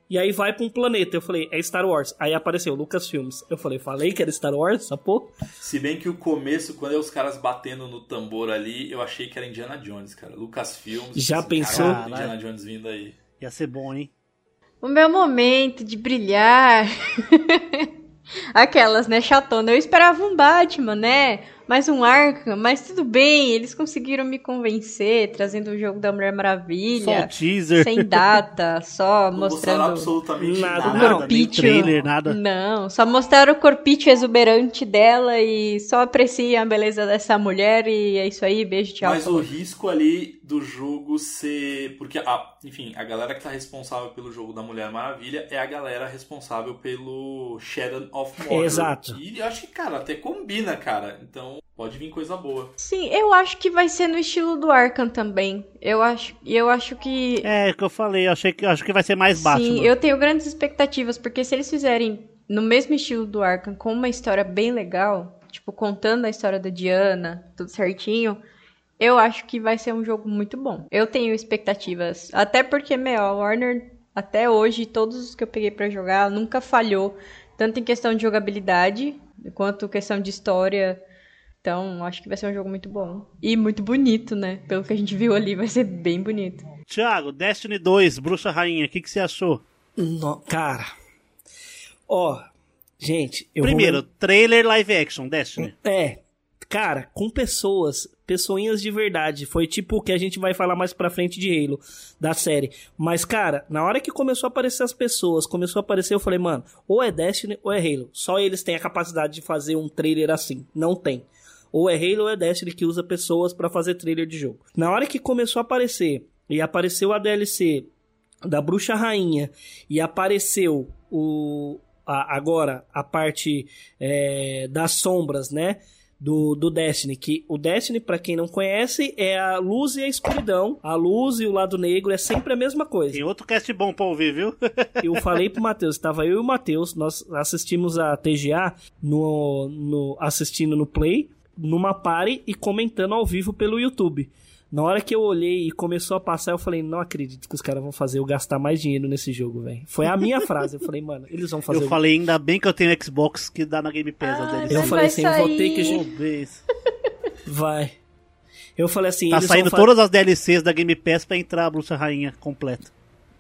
e aí vai pra um planeta. Eu falei, é Star Wars. Aí apareceu Lucas Filmes. Eu falei, falei que era Star Wars, essa porra? Se bem que o começo, quando é os caras batendo no tambor ali, eu achei que era Indiana Jones, cara. Lucas Filmes. Já pensou? Cara, Indiana Jones vindo aí. Ia ser bom, hein? O meu momento de brilhar. *laughs* Aquelas, né, chatona. Eu esperava um Batman, né? Mais um Arkham, mas tudo bem, eles conseguiram me convencer, trazendo o jogo da Mulher Só Maravilha. o teaser. Sem data, só Não mostraram mostrando. absolutamente Nada, nada. Nada, nem corpício. trailer, nada. Não, só mostraram o corpite exuberante dela e só apreciem a beleza dessa mulher e é isso aí, beijo, tchau. Mas o risco ali do jogo ser. Porque, a, enfim, a galera que tá responsável pelo jogo da Mulher Maravilha é a galera responsável pelo Shadow of Mordor. Exato. E eu acho que, cara, até combina, cara. Então pode vir coisa boa. Sim, eu acho que vai ser no estilo do Arkham também. Eu acho, eu acho que É, o que eu falei, eu achei que, acho que vai ser mais Batman. Sim, eu tenho grandes expectativas, porque se eles fizerem no mesmo estilo do Arkham, com uma história bem legal, tipo, contando a história da Diana, tudo certinho, eu acho que vai ser um jogo muito bom. Eu tenho expectativas, até porque, meu, a Warner, até hoje, todos os que eu peguei pra jogar, nunca falhou, tanto em questão de jogabilidade, quanto questão de história. Então, acho que vai ser um jogo muito bom. E muito bonito, né? Pelo que a gente viu ali, vai ser bem bonito. Thiago, Destiny 2, Bruxa Rainha, o que, que você achou? No- cara. Ó, gente, eu vou Primeiro, lem- trailer live action, Destiny. É, cara, com pessoas, pessoinhas de verdade. Foi tipo o que a gente vai falar mais pra frente de Halo, da série. Mas, cara, na hora que começou a aparecer as pessoas, começou a aparecer, eu falei, mano, ou é Destiny ou é Halo. Só eles têm a capacidade de fazer um trailer assim. Não tem. Ou é Halo ou é Destiny que usa pessoas pra fazer trailer de jogo. Na hora que começou a aparecer, e apareceu a DLC da Bruxa Rainha, e apareceu o, a- agora a parte é, das sombras, né? Do, do Destiny, que o Destiny, pra quem não conhece, é a luz e a escuridão. A luz e o lado negro é sempre a mesma coisa. Tem outro cast bom pra ouvir, viu? *laughs* Eu falei pro Matheus, tava eu e o Matheus, nós assistimos a TGA no, no assistindo no Play, numa party e comentando ao vivo pelo YouTube. Na hora que eu olhei e começou a passar, eu falei, não acredito que os caras vão fazer eu gastar mais dinheiro nesse jogo, velho. Foi a minha frase. Eu falei, mano, eles vão fazer eu o- falei, ainda bem que eu tenho Xbox que dá na Game Pass a Ai, DLC. Eu falei assim, eu vou ter que. sair. Vai. Eu falei assim, Tá eles saindo todas as DLCs da Game Pass pra entrar a Bruxa Rainha completa.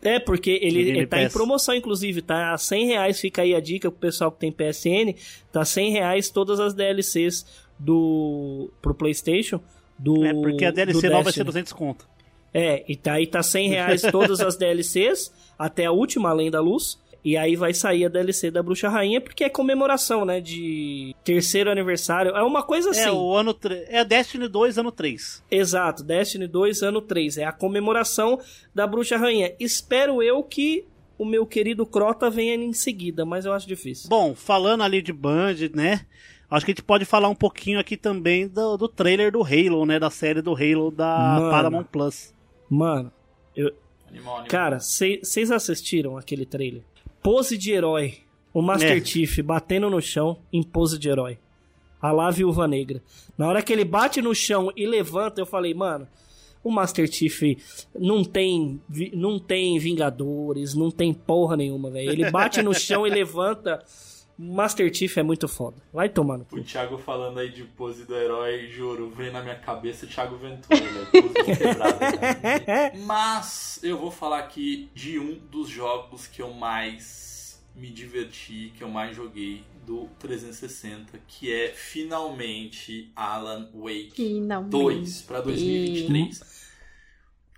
É, porque ele, ele tá em promoção, inclusive, tá a 100 reais, fica aí a dica pro pessoal que tem PSN, tá 100 reais todas as DLCs do, pro Playstation, do É, porque a DLC nova vai ser Destiny. 200 conto. É, e tá, aí tá 100 reais *laughs* todas as DLCs, até a última, Além da Luz, e aí vai sair a DLC da Bruxa Rainha, porque é comemoração, né, de terceiro aniversário, é uma coisa assim. É, o ano... tre- É Destiny 2, ano 3. Exato, Destiny 2, ano 3. É a comemoração da Bruxa Rainha. Espero eu que o meu querido Crota venha em seguida, mas eu acho difícil. Bom, falando ali de Band, né? Acho que a gente pode falar um pouquinho aqui também do, do trailer do Halo, né? Da série do Halo da Mano. Paramount Plus. Mano, eu... Animal, animal. cara, vocês assistiram aquele trailer? Pose de herói. O Master É. Chief batendo no chão em pose de herói. A lá Viúva Negra. Na hora que ele bate no chão e levanta, eu falei, mano, o Master Chief não tem, não tem Vingadores, não tem porra nenhuma, velho. Ele bate no chão e levanta. Master Chief é muito foda. Vai tomar no cu. O Thiago falando aí de pose do herói, juro, vem na minha cabeça o Thiago Ventura, velho. Pose *laughs* quebrada. *laughs* Mas eu vou falar aqui de um dos jogos que eu mais me diverti, que eu mais joguei do 360, que é finalmente Alan Wake Finalmente. 2 para 2023.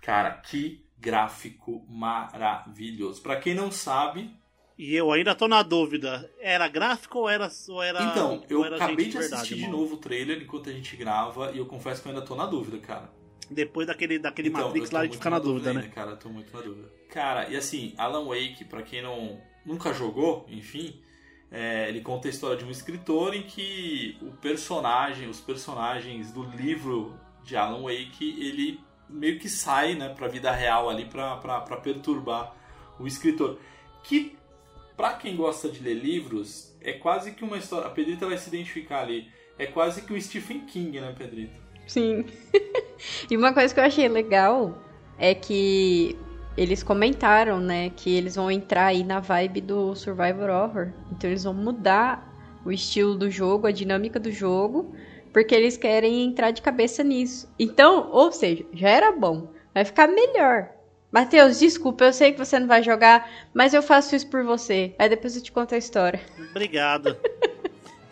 Cara, que gráfico maravilhoso. Pra quem não sabe, E eu ainda tô na dúvida. Era gráfico ou era. Ou era então, eu era acabei de verdade, assistir de mano? novo o trailer enquanto a gente grava e eu confesso que eu ainda tô na dúvida, cara. Depois daquele, daquele Então, Matrix lá a gente fica na dúvida, né? ainda, cara, eu tô muito na dúvida. Cara, e assim, Alan Wake, pra quem não nunca jogou, enfim, é, ele conta a história de um escritor em que o personagem, os personagens do livro de Alan Wake, ele meio que sai, né, pra vida real ali pra, pra, pra perturbar o escritor. Que, pra quem gosta de ler livros, é quase que uma história. A Pedrita vai se identificar ali. É quase que o Stephen King, né, Pedrita? Sim. *laughs* e uma coisa que eu achei legal é que eles comentaram, né, que eles vão entrar aí na vibe do Survivor Horror. Então eles vão mudar o estilo do jogo, a dinâmica do jogo, porque eles querem entrar de cabeça nisso. Então, ou seja, já era bom, vai ficar melhor. Matheus, desculpa, eu sei que você não vai jogar, mas eu faço isso por você. Aí depois eu te conto a história. Obrigado.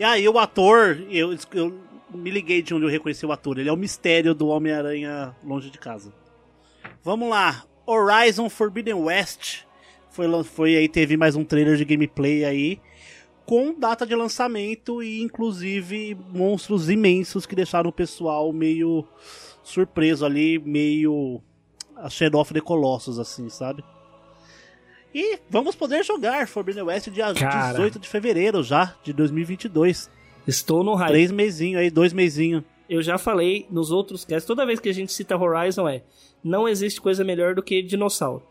e aí, o ator, eu, eu me liguei de onde eu reconheci o ator. Ele é o mistério do Homem-Aranha longe de casa. Vamos lá. Horizon Forbidden West. Foi, foi aí, teve mais um trailer de gameplay aí. Com data de lançamento e inclusive monstros imensos que deixaram o pessoal meio surpreso ali, meio a Shadow of the Colossus, assim, sabe? E vamos poder jogar Forbidden West dia Cara. 18 de fevereiro já, de 2022. Estou no hype. Três mesinhos aí, dois mesinhos. Eu já falei nos outros casts, toda vez que a gente cita Horizon é, não existe coisa melhor do que dinossauro.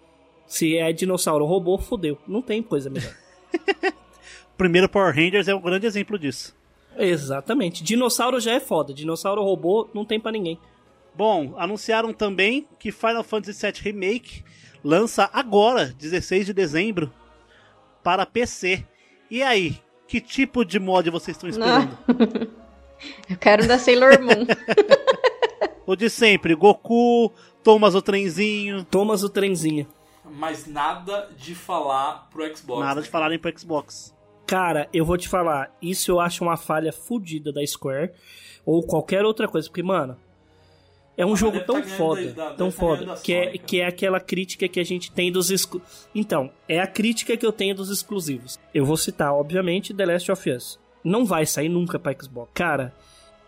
Se é dinossauro robô, fodeu. Não tem coisa melhor. *laughs* Primeiro Power Rangers é um grande exemplo disso. Exatamente. Dinossauro já é foda. Dinossauro robô não tem pra ninguém. Bom, anunciaram também que Final Fantasy VII Remake lança agora, 16 de dezembro, para PC. E aí, que tipo de mod vocês estão esperando? *laughs* Eu quero um da Sailor Moon. *laughs* O de sempre, Goku, Thomas o trenzinho, Thomas o trenzinho. Mas nada de falar pro Xbox. nada né? de falarem pro Xbox. Cara, eu vou te falar, isso eu acho uma falha fodida da Square ou qualquer outra coisa, porque, mano, é um Mas jogo deve tão tá foda, da- tão tá foda, da que é, que é aquela crítica que a gente tem dos exclu... Então, é a crítica que eu tenho dos exclusivos. Eu vou citar, obviamente, The Last of Us. Não vai sair nunca pra Xbox. Cara,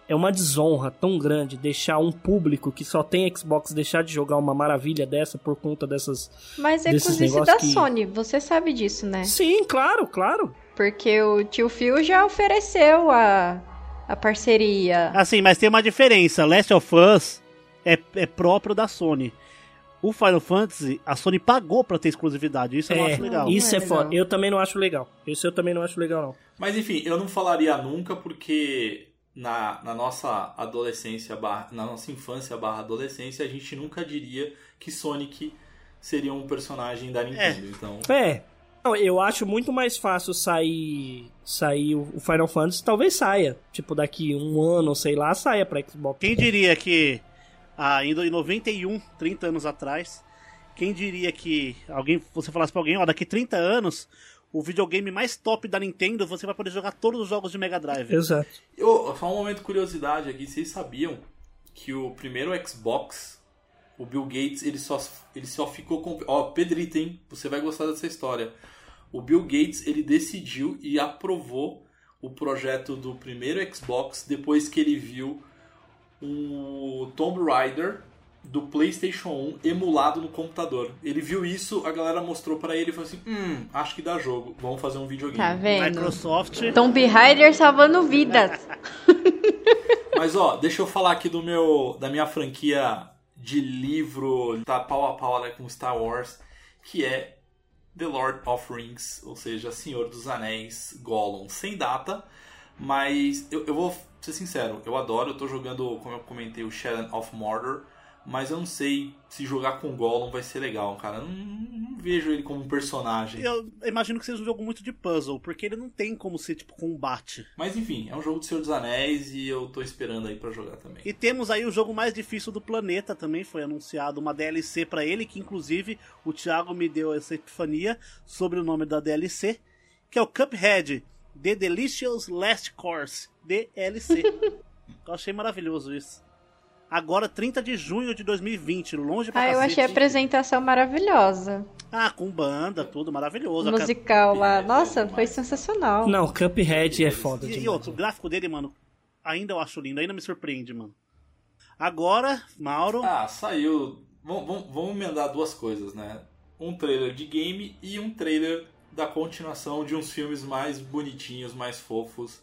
é uma desonra tão grande deixar um público que só tem Xbox deixar de jogar uma maravilha dessa por conta dessas... Mas é Desses exclusivo da que- Sony, você sabe disso, né? Sim, claro, claro. Porque o tio Phil já ofereceu a, a parceria. Assim, mas tem uma diferença. Last of Us é, é próprio da Sony. O Final Fantasy, a Sony pagou pra ter exclusividade. Isso eu não É, acho legal. Isso é, é foda. Eu também não acho legal. Isso eu também não acho legal, não. Mas enfim, eu não falaria nunca porque na, na nossa adolescência, barra- na nossa infância barra adolescência, a gente nunca diria que Sonic seria um personagem da Nintendo. Então, É. Não, eu acho muito mais fácil sair sair o o Final Fantasy, talvez saia. Tipo, daqui um ano, sei lá, saia pra Xbox. Quem diria que ah, em 91, 30 anos atrás, quem diria que alguém, você falasse pra alguém, ó, daqui 30 anos, o videogame mais top da Nintendo, você vai poder jogar todos os jogos de Mega Drive. Exato. eu, só um momento de curiosidade aqui, vocês sabiam que o primeiro Xbox, o Bill Gates, ele só, ele só ficou com. Ó, Pedrito, hein? Você vai gostar dessa história. O Bill Gates, ele decidiu e aprovou o projeto do primeiro Xbox depois que ele viu o Tomb Raider do PlayStation 1 emulado no computador. Ele viu isso, a galera mostrou pra ele e falou assim: Hum, acho que dá jogo, vamos fazer um videogame. Tá vendo? Microsoft. Tomb Raider salvando vidas. *laughs* Mas ó, deixa eu falar aqui do meu da minha franquia de livro, tá pau a pau né, com Star Wars, que é The Lord of Rings, ou seja, Senhor dos Anéis, Gollum, sem data, mas eu, eu vou ser sincero, eu adoro, eu tô jogando, como eu comentei, o Shadow of Mordor, mas eu não sei se jogar com Gollum vai ser legal, cara. Eu não, não vejo ele como um personagem. Eu imagino que seja um jogo muito de puzzle, porque ele não tem como ser tipo combate. Mas enfim, é um jogo do Senhor dos Anéis e eu tô esperando aí pra jogar também. E temos aí o jogo mais difícil do planeta também, foi anunciado uma DLC pra ele, que inclusive o Thiago me deu essa epifania sobre o nome da DLC, que é o Cuphead, The Delicious Last Course, DLC. *laughs* eu achei maravilhoso isso. Agora, 30 de junho de 2020, longe pra Ah, eu cacete. achei a apresentação maravilhosa. Ah, com banda, tudo maravilhoso. Musical lá. Nossa, foi sensacional. Não, Cuphead é foda E, e outro, o gráfico dele, mano, ainda eu acho lindo, ainda me surpreende, mano. Agora, Mauro, Ah, saiu. Vamos, vamos, vamos emendar duas coisas, né? Um trailer de game e um trailer da continuação de uns filmes mais bonitinhos, mais fofos,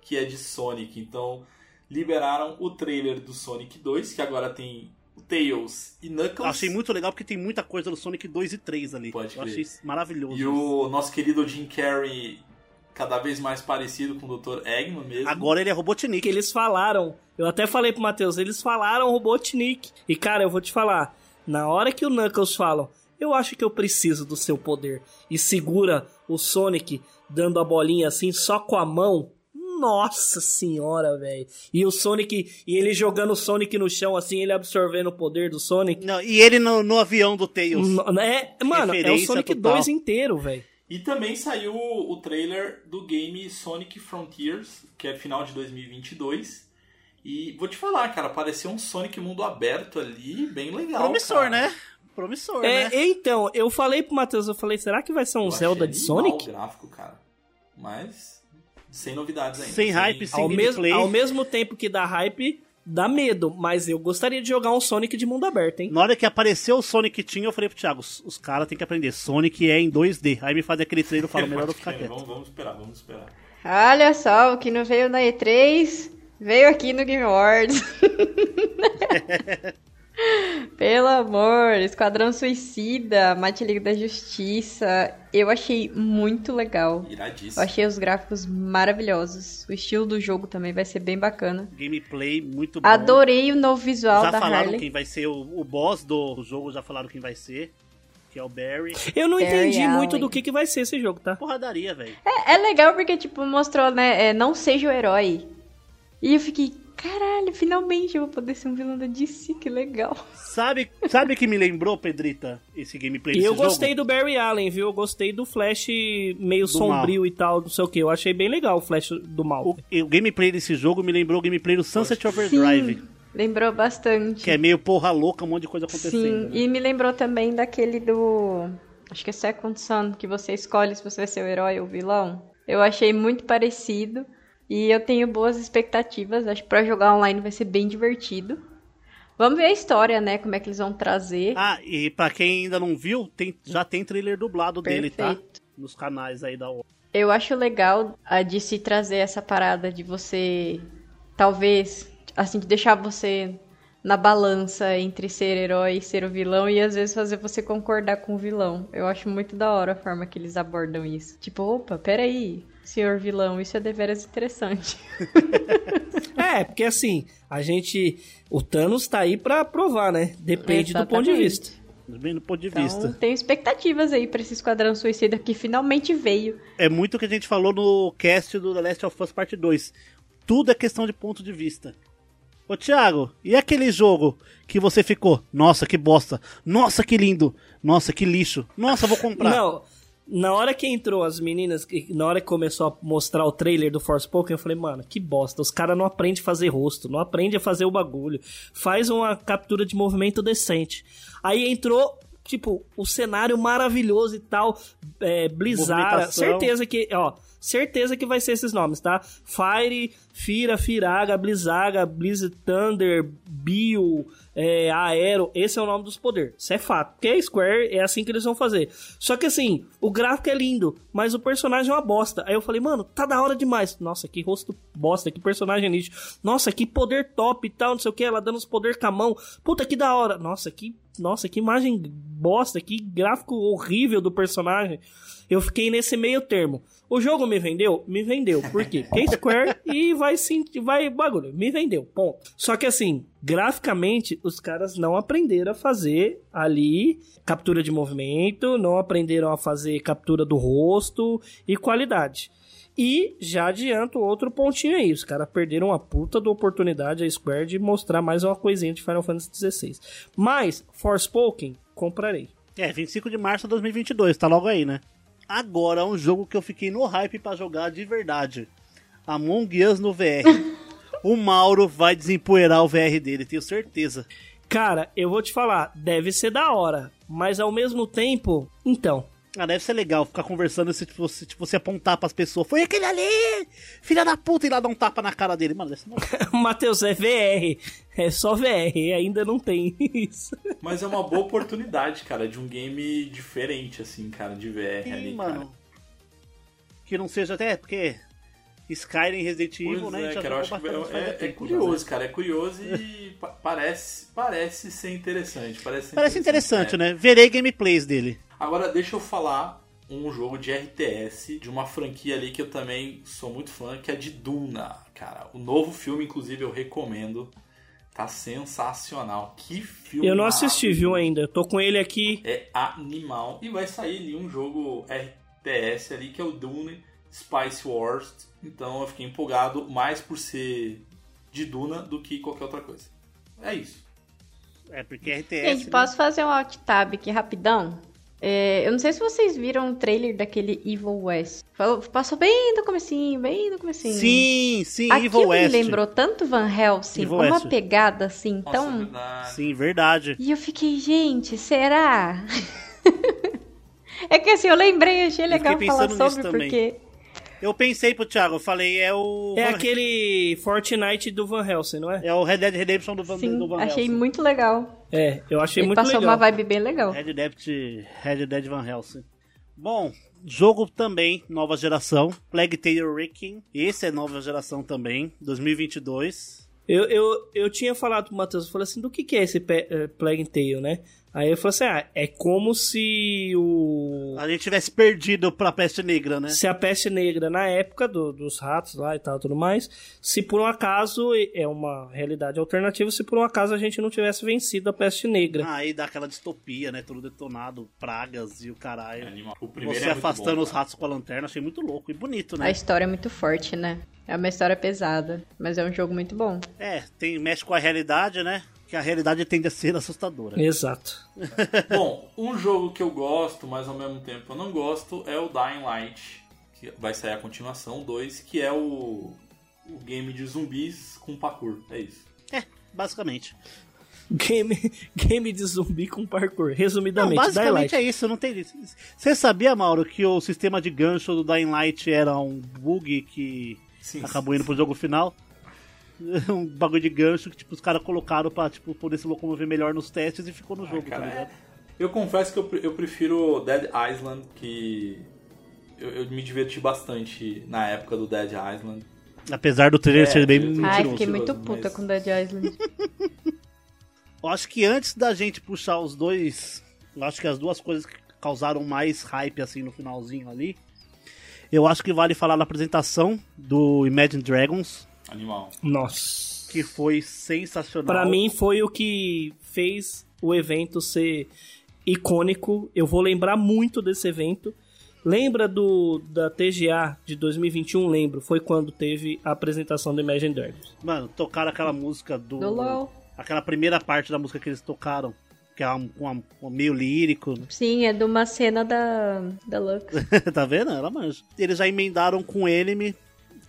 que é de Sonic. Então, liberaram o trailer do Sonic 2, que agora tem o Tails e Knuckles. eu achei muito legal porque tem muita coisa do Sonic 2 e 3 ali. Pode eu crer. achei maravilhoso. E o nosso querido Jim Carrey, cada vez mais parecido com o Dr. Eggman mesmo. Agora ele é Robotnik. eles falaram. Eu até falei pro Matheus, eles falaram Robotnik. E cara, eu vou te falar, na hora que o Knuckles falam, eu acho que eu preciso do seu poder e segura o Sonic dando a bolinha assim só com a mão. Nossa senhora, velho. E o Sonic, e ele jogando o Sonic no chão assim, ele absorvendo o poder do Sonic. Não, e ele no, no avião do Tails. N- É, mano, é o Sonic total. 2 inteiro, velho. E também saiu o trailer do game Sonic Frontiers, que é final de 2022. E vou te falar, cara, pareceu um Sonic mundo aberto ali, bem legal. Promissor, cara. né? Promissor, É, né? então, eu falei pro Matheus, eu falei, será que vai ser um Eu Zelda achei de Sonic? o gráfico, cara. Sem sem novidades ainda. Sem hype, sem Ao mesmo, ao mesmo tempo que dá hype, dá medo. Mas eu gostaria de jogar um Sonic de mundo aberto, hein? Na hora que apareceu o Sonic Team, eu falei pro Thiago, os, os caras têm que aprender. Sonic é em 2D. Aí me faz aquele trailer e eu falo, *laughs* melhor eu ficar quieto. vamos, vamos esperar, vamos esperar. Olha só, o que não veio na E3, veio aqui no Game Awards. *laughs* *laughs* *laughs* Pelo amor, Esquadrão Suicida, Mate Liga da Justiça. Eu achei muito legal. Eu Iradíssimo. achei os gráficos maravilhosos. O estilo do jogo também vai ser bem bacana. Gameplay muito bom. Adorei o novo visual Já da falaram Harley. quem vai ser o, o boss do jogo, já falaram quem vai ser. Que é o Barry. Eu não Barry entendi muito Allen. do que, que vai ser esse jogo, tá? Porradaria, velho. É, é legal porque, tipo, mostrou, né? é, não seja o herói. E eu fiquei, caralho, finalmente eu vou poder ser um vilão da DC, que legal. Sabe, sabe que me lembrou, Pedrita, esse gameplay E desse eu jogo? gostei do Barry Allen, viu? Eu gostei do Flash meio sombrio e tal, não sei o que. Eu achei bem legal o Flash do mal. O, o gameplay desse jogo me lembrou o gameplay do Sunset Overdrive, Sim, lembrou bastante. que é meio porra louca, um monte de coisa acontecendo. Sim, e me lembrou também daquele do. Acho que é Second Son, que você escolhe se você vai ser o herói ou o vilão. Eu achei muito parecido. E eu tenho boas expectativas. Acho que pra jogar online vai ser bem divertido. Vamos ver a história, né? Como é que eles vão trazer. Ah, e pra quem ainda não viu, tem, já tem trailer dublado dele, tá? Perfeito. Nos canais aí da Eu acho legal a de se trazer essa parada de você, talvez, assim, de deixar você na balança entre ser herói e ser o vilão e às vezes fazer você concordar com o vilão. Eu acho muito da hora a forma que eles abordam isso. Tipo, opa, peraí, senhor vilão, isso é deveras interessante. *laughs* É, porque assim, a gente. O Thanos tá aí pra provar, né? Depende do ponto de Exatamente. vista. Bem do ponto de Então, vista. tenho expectativas aí pra esse Esquadrão Suicida que finalmente veio. É muito o que a gente falou no cast do The Last of Us Part 2. Tudo é questão de ponto de vista. Ô Thiago, e aquele jogo que você ficou? Nossa, que bosta. Nossa, que lindo. Nossa, que lixo. Nossa, vou comprar. Não, na hora que entrou as meninas, na hora que começou a mostrar o trailer do Forspoken, eu falei, mano, que bosta. Os caras não aprendem a fazer rosto, não aprendem a fazer o bagulho. Faz uma captura de movimento decente. Aí entrou. Tipo, o cenário maravilhoso e tal, é, Blizzard, certeza que, ó, certeza que vai ser esses nomes, tá? Fire, Fira, Firaga, Blizzaga, Blizzard Thunder, Bio, é, Aero, esse é o nome dos poderes. Isso é fato. Porque Square é assim que eles vão fazer. Só que assim, o gráfico é lindo, mas o personagem é uma bosta. Aí eu falei, mano, tá da hora demais. Nossa, que rosto bosta, que personagem lixo. Nossa, que poder top e tal, não sei o que. Ela dando os poderes com a mão. Puta, que da hora. Nossa, que, nossa, que imagem bosta, que gráfico horrível do personagem. Eu fiquei nesse meio termo. O jogo me vendeu? Me vendeu. Por quê? Porque é Square e vai sim, vai bagulho. Me vendeu, ponto. Só que assim, graficamente, os caras não aprenderam a fazer ali captura de movimento, não aprenderam a fazer captura do rosto e qualidade. E já adianto outro pontinho aí. Os caras perderam uma puta da oportunidade a Square de mostrar mais uma coisinha de Final Fantasy XVI. Mas, Forspoken, comprarei. É, 25 de março de 2022, tá logo aí, né? Agora, um jogo que eu fiquei no hype pra jogar de verdade. Among Us no VR. *laughs* o Mauro vai desempoeirar o VR dele, tenho certeza. Cara, eu vou te falar, deve ser da hora, mas ao mesmo tempo, então, Ah, deve ser legal ficar conversando se tipo, se, tipo, você apontar pras pessoas. Foi aquele ali! Filha da puta! E lá dar um tapa na cara dele. Mano, deve ser. *laughs* Matheus, é VR, é só VR, ainda não tem isso. Mas é uma boa oportunidade, cara, de um game diferente, assim, cara, de VR Sim, ali, mano. cara. Que não seja até porque Skyrim Resident Evil, Pois né? é, já cara, eu acho que é, é já, curioso, né? cara, é curioso e pa- parece, parece ser interessante. Parece, ser Parece interessante, é. né? Verei gameplays dele. Agora, deixa eu falar um jogo de RTS, de uma franquia ali que eu também sou muito fã, que é de Duna, cara. O novo filme, inclusive, eu recomendo. Tá sensacional. Que filme Eu não assisti, viu, ainda. Eu tô com ele aqui. É animal. E vai sair ali um jogo RTS ali, que é o Dune Spice Wars. Então eu fiquei empolgado mais por ser de Duna do que qualquer outra coisa. É isso. É, porque RTS. Gente, né? posso fazer um alt tab aqui rapidão? É, eu não sei se vocês viram o trailer daquele Evil West. Falou- Passou bem no comecinho, bem no comecinho. Sim, sim, Aquilo Evil me West. lembrou tanto Van Helsing, Evil uma West. pegada assim, Nossa, tão... verdade. Sim, verdade. E eu fiquei, gente, será? *laughs* é que assim, eu lembrei, achei legal falar sobre, também. porque... Eu pensei pro Thiago, eu falei, é o. É Van- aquele Fortnite do Van Helsing, não é? É o Red Dead Redemption do Van, Sim, do Van achei Helsing. muito legal. É, eu achei Ele muito passou legal. uma vibe bem legal. Red Dead, Red Dead Van Helsing. Bom, jogo também, nova geração. Plague Tale Requiem. Esse é nova geração também, 2022. Eu, eu, eu tinha falado pro Matheus, eu falei assim, do que, que é esse eh, Plague Tale, né? Aí eu falei assim, ah, é como se o... A gente tivesse perdido pra peste negra, né? Se a peste negra, na época do- dos ratos lá e tal, tudo mais, se por um acaso, é uma realidade alternativa, se por um acaso a gente não tivesse vencido a peste negra. Ah, Aí dá aquela distopia, né? Tudo detonado, pragas e o É caralho. animal. O primeiro Você é afastando bom, os ratos com a lanterna, achei muito louco e bonito, A né? história é muito forte, né? É uma história pesada, mas é um jogo muito bom. É, tem, mexe com a realidade, né? Que a realidade tende a ser assustadora. Exato. *laughs* Bom, um jogo que eu gosto, mas ao mesmo tempo eu não gosto, é o Dying Light. Que vai sair a continuação 2, que é o, o game de zumbis com parkour. É isso. É, basicamente. Game, game de zumbi com parkour, Não, resumidamente, Dying basicamente é isso, não tem. Você sabia, Mauro, que o sistema de gancho do Dying Light era um bug que Sim. acabou indo pro jogo final? *laughs* Um bagulho de gancho que tipo, os caras colocaram pra tipo, poder se locomover melhor nos testes e ficou no jogo, cara, tá ligado? Eu confesso que eu, eu prefiro Dead Island, que eu, eu me diverti bastante na época do Dead Island. Apesar do trailer É, ser bem mentiroso. Ai, fiquei muito mas- puta com Dead Island. *laughs* Eu acho que antes da gente puxar os dois. Eu acho que as duas coisas que causaram mais hype assim no finalzinho ali. Eu acho que vale falar da apresentação do Imagine Dragons, Animal. Nossa. que foi sensacional. Pra mim foi o que fez o evento ser icônico. Eu vou lembrar muito desse evento. Lembra do da TGA de 2021? Lembro. Foi quando teve a apresentação do Imagine Dragons. Mano, tocaram aquela música do. Do LOL. Aquela primeira parte da música que eles tocaram. Que é um, um- um meio lírico. *laughs* Sim, é de uma cena da, da Lux. tá vendo? Ela manja. Eles já emendaram com Enemy,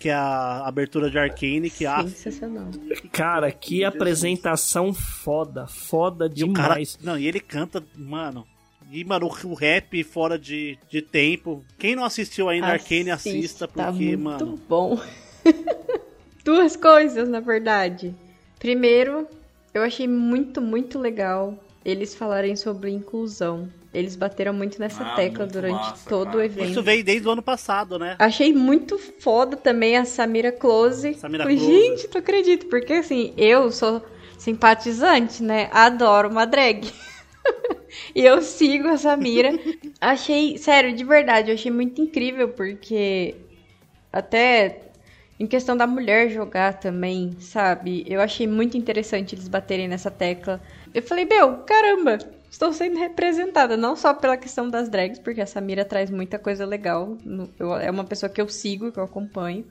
que é a abertura de Arcane, que ah, Sensacional. Cara, que apresentação foda. Foda cara, demais. não, e ele canta, mano. E, mano, o, rap fora de, de tempo. Quem não assistiu ainda Arcane, assista, tá porque, muito mano. bom. *laughs* Duas coisas, na verdade. Primeiro, eu achei muito, muito legal eles falarem sobre inclusão. Eles bateram muito nessa Ah, tecla muito durante massa, todo cara. o evento. Isso veio desde o ano passado, né? Achei muito foda também a Samira Close. Samira Close. Gente, não acredito. Porque assim, eu sou simpatizante, né? Adoro uma drag. *laughs* e eu sigo a Samira. achei, sério, de verdade, eu achei muito incrível, porque até em questão da mulher jogar também, sabe? Eu achei muito interessante eles baterem nessa tecla. Eu falei, meu, caramba, estou sendo representada, não só pela questão das drags, porque a Samira traz muita coisa legal. eu- é uma pessoa que eu sigo, que eu acompanho.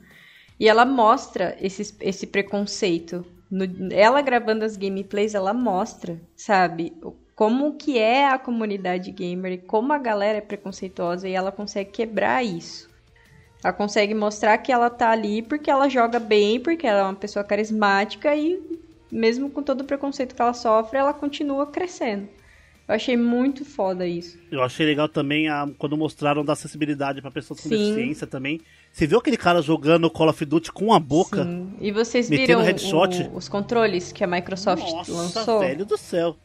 E ela mostra esse, esse preconceito. No- ela gravando as gameplays, ela mostra, sabe? Como que é a comunidade gamer e como a galera é preconceituosa e ela consegue quebrar isso. Ela consegue mostrar que ela tá ali porque ela joga bem, porque ela é uma pessoa carismática e mesmo com todo o preconceito que ela sofre, ela continua crescendo. Eu achei muito foda isso. Eu achei legal também a- quando mostraram da acessibilidade pra pessoas com Sim. deficiência também. Você viu aquele cara jogando Call of Duty com a boca? Sim. E vocês viram o- os controles que a Microsoft Nossa, lançou? velho do céu.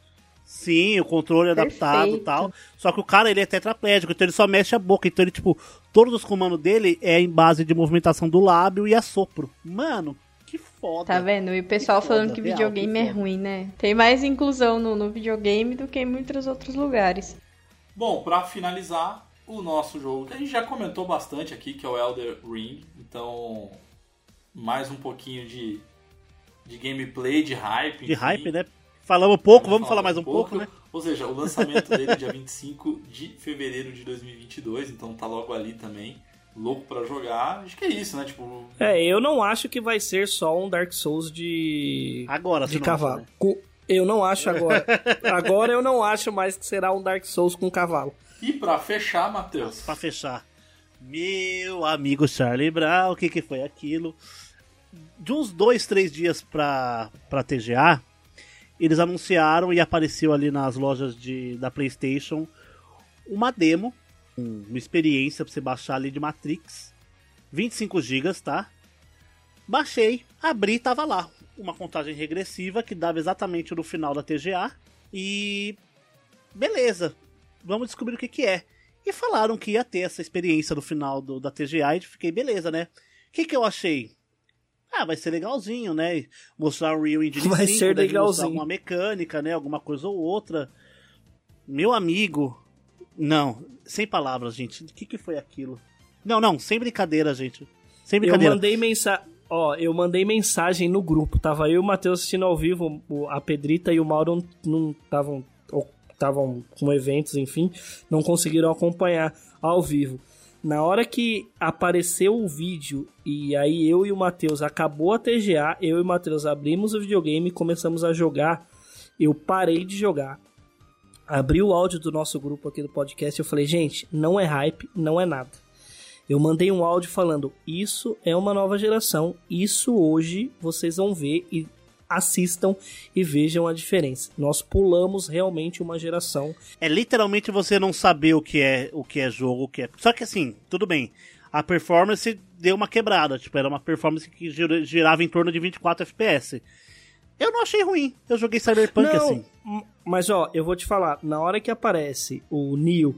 Sim, o controle adaptado e Perfeito. tal. Só que o cara, ele é tetraplégico, então ele só mexe a boca. Então ele, tipo, todos os comandos dele é em base de movimentação do lábio e assopro. Mano, que foda. Tá vendo? E o pessoal Que falando foda, que real, videogame que é ruim, né? Tem mais inclusão no, no videogame do que em muitos outros lugares. Bom, pra finalizar, o nosso jogo, que a gente já comentou bastante aqui, que é o Elder Ring. Então, mais um pouquinho de, de gameplay, de hype. De enfim. hype, né? Falamos pouco, vamos falar mais um pouco, né? Ou seja, o lançamento dele é dia *laughs* 25 de fevereiro de 2022, então tá logo ali também. Louco pra jogar. Acho que é isso, né? Tipo, É, eu não acho que vai ser só um Dark Souls de, Agora, de não cavalo. acha, né? Eu não acho agora. agora eu não acho mais que será um Dark Souls com cavalo. E pra fechar, Matheus, Pra fechar. Meu amigo Charlie Brown, o que, que foi aquilo? De uns dois, três dias pra, pra TGA, eles anunciaram e apareceu ali nas lojas de, da PlayStation uma demo, uma experiência pra você baixar ali de Matrix. 25 GB, tá? Baixei, abri, tava lá. Uma contagem regressiva que dava exatamente no final da TGA. E. Beleza, vamos descobrir o que, que é. E falaram que ia ter essa experiência no final do, da TGA e fiquei, beleza, né? O que, que eu achei? Ah, vai ser legalzinho, né? Mostrar o Real Engine Vai 5, ser mostrar legalzinho. alguma mecânica, né? Alguma coisa ou outra. Meu amigo. Não, sem palavras, gente. O que, que foi aquilo? Não, não, sem brincadeira, gente. Sem Eu brincadeira. mandei mensagem. Ó, eu mandei mensagem no grupo. Tava eu e o Matheus assistindo ao vivo. A Pedrita e o Mauro não estavam. Estavam com eventos, enfim. Não conseguiram acompanhar ao vivo. Na hora que apareceu o vídeo e aí eu e o Matheus acabou a TGA, eu e o Matheus abrimos o videogame e começamos a jogar. Eu parei de jogar. Abri o áudio do nosso grupo aqui do podcast e eu falei, gente, não é hype, não é nada. Eu mandei um áudio falando: Isso é uma nova geração. Isso hoje vocês vão ver e assistam e vejam a diferença. Nós pulamos realmente uma geração. É literalmente você não saber o que é o que é jogo, o que é. Só que assim, tudo bem. A performance deu uma quebrada, tipo, era uma performance que gira- girava em torno de 24 FPS. Eu não achei ruim. Eu joguei Cyberpunk Não, assim. Mas ó, eu vou te falar, na hora que aparece o Neo,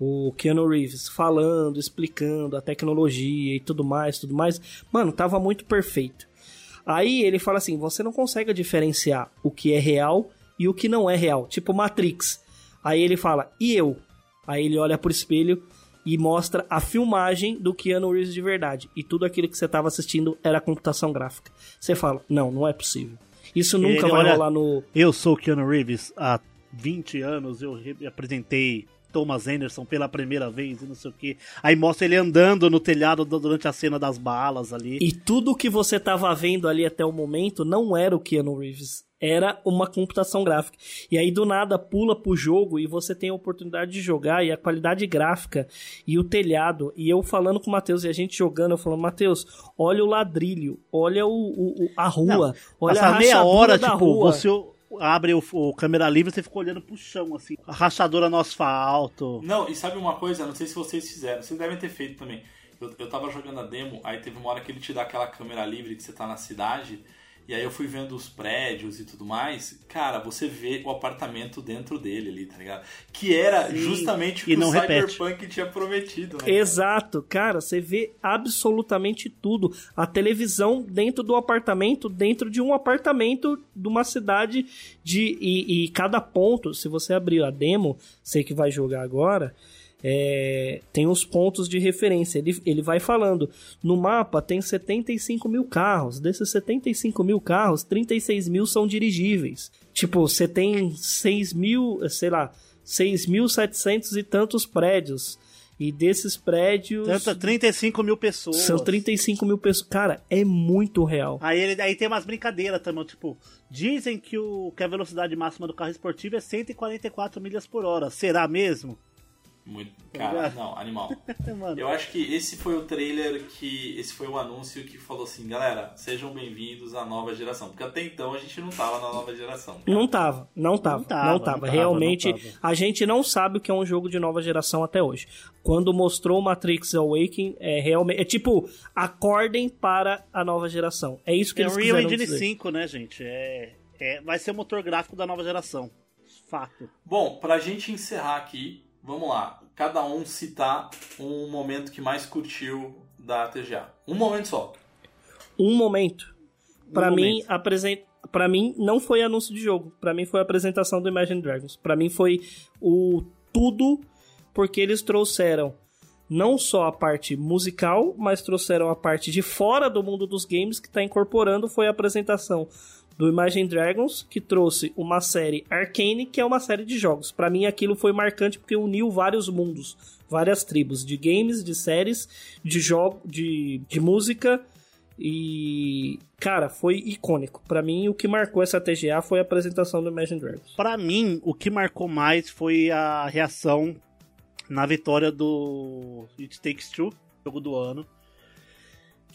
o Keanu Reeves falando, explicando a tecnologia e tudo mais, tudo mais, mano, tava muito perfeito. Aí ele fala assim: você não consegue diferenciar o que é real e o que não é real, tipo Matrix. Aí ele fala: "E eu?" Aí ele olha pro espelho e mostra a filmagem do Keanu Reeves de verdade. E tudo aquilo que você estava assistindo era computação gráfica. Você fala: "Não, não é possível." Isso nunca Ele vai olha- rolar no Eu sou o Keanu Reeves há 20 anos, eu re- apresentei Thomas Anderson pela primeira vez e não sei o que. Aí mostra ele andando no telhado du- durante a cena das balas ali. E tudo que você tava vendo ali até o momento não era o Keanu Reeves. Era uma computação gráfica. E aí do nada pula pro jogo e você tem a oportunidade de jogar e a qualidade gráfica e o telhado. E eu falando com o Matheus e a gente jogando, eu falando, Matheus, olha o ladrilho, olha o, o- o- a rua, Não, olha a meia hora, da tipo, rua. você abre o, o câmera livre você fica olhando pro chão, assim. A rachadura no asfalto. Não, e sabe uma coisa? Não sei se vocês fizeram, vocês devem ter feito também. Eu, eu tava jogando a demo, aí teve uma hora que ele te dá aquela câmera livre que você tá na cidade, e aí eu fui vendo os prédios e tudo mais. Cara, você vê o apartamento dentro dele ali, tá ligado? Que era Sim, justamente o que o repete. Cyberpunk tinha prometido, né? Exato, cara, você vê absolutamente tudo. A televisão dentro do apartamento, dentro de um apartamento de uma cidade de. E, e cada ponto, se você abrir a demo, sei que vai jogar agora. É, tem os pontos de referência. Ele, ele vai falando. No mapa tem 75 mil carros. Desses 75 mil carros, 36 mil são dirigíveis. Tipo, você tem 6 mil, sei lá, 6.700 e tantos prédios. E desses prédios. Tanto 35 mil pessoas. São 35 mil pessoas. Cara, é muito real. Aí, ele, aí tem umas brincadeiras também, tipo, dizem que, o, que a velocidade máxima do carro esportivo é 144 milhas por hora. Será mesmo? Muito, cara, não, animal. *laughs* Mano, Eu acho que esse foi o trailer que. Esse foi o anúncio que falou assim, galera, sejam bem-vindos à nova geração. Porque até então a gente não tava na nova geração. cara. Não tava, não tava, não tava, tava. não tava, Realmente, não tava. a gente não sabe o que é um jogo de nova geração até hoje. Quando mostrou Matrix Awakening, é realmente. É tipo, acordem para a nova geração. É isso que é eles o Real Engine dizer. 5, né, gente? É, é, vai ser o motor gráfico da nova geração. Fato. Bom, pra gente encerrar aqui, vamos lá. Cada um citar um momento que mais curtiu da TGA. Um momento só. Um momento. Pra Um mim, momento. apresent... Pra mim, não foi anúncio de jogo. Pra mim, foi a apresentação do Imagine Dragons. Pra mim, foi o tudo, porque eles trouxeram não só a parte musical, mas trouxeram a parte de fora do mundo dos games que está incorporando foi a apresentação do Imagine Dragons, que trouxe uma série Arcane, que é uma série de jogos. Pra mim aquilo foi marcante porque uniu vários mundos, várias tribos de games, de séries, de jogo, de, de música e cara, foi icônico. Pra mim o que marcou essa TGA foi a apresentação do Imagine Dragons. Pra mim, o que marcou mais foi a reação na vitória do It Takes Two, jogo do ano.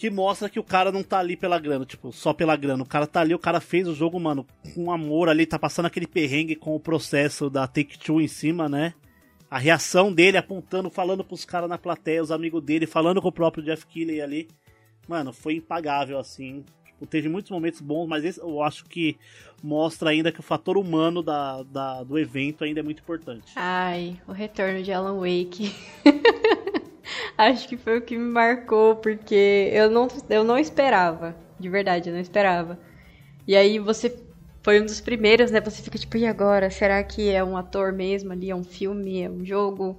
Que mostra que o cara não tá ali pela grana, tipo, só pela grana. O cara tá ali, o cara fez o jogo, mano, com amor ali, tá passando aquele perrengue com o processo da Take Two em cima, né? A reação dele apontando, falando pros caras na plateia, os amigos dele, falando com o próprio Jeff Keighley ali. Mano, foi impagável, assim. Tipo, teve muitos momentos bons, mas esse, eu acho que mostra ainda que o fator humano da, da- do evento ainda é muito importante. Ai, o retorno de Alan Wake. *laughs* Acho que foi o que me marcou, porque eu não, eu não esperava. De verdade, eu não esperava. E aí você foi um dos primeiros, né? Você fica tipo, e agora? Será que é um ator mesmo ali? É um filme? É um jogo?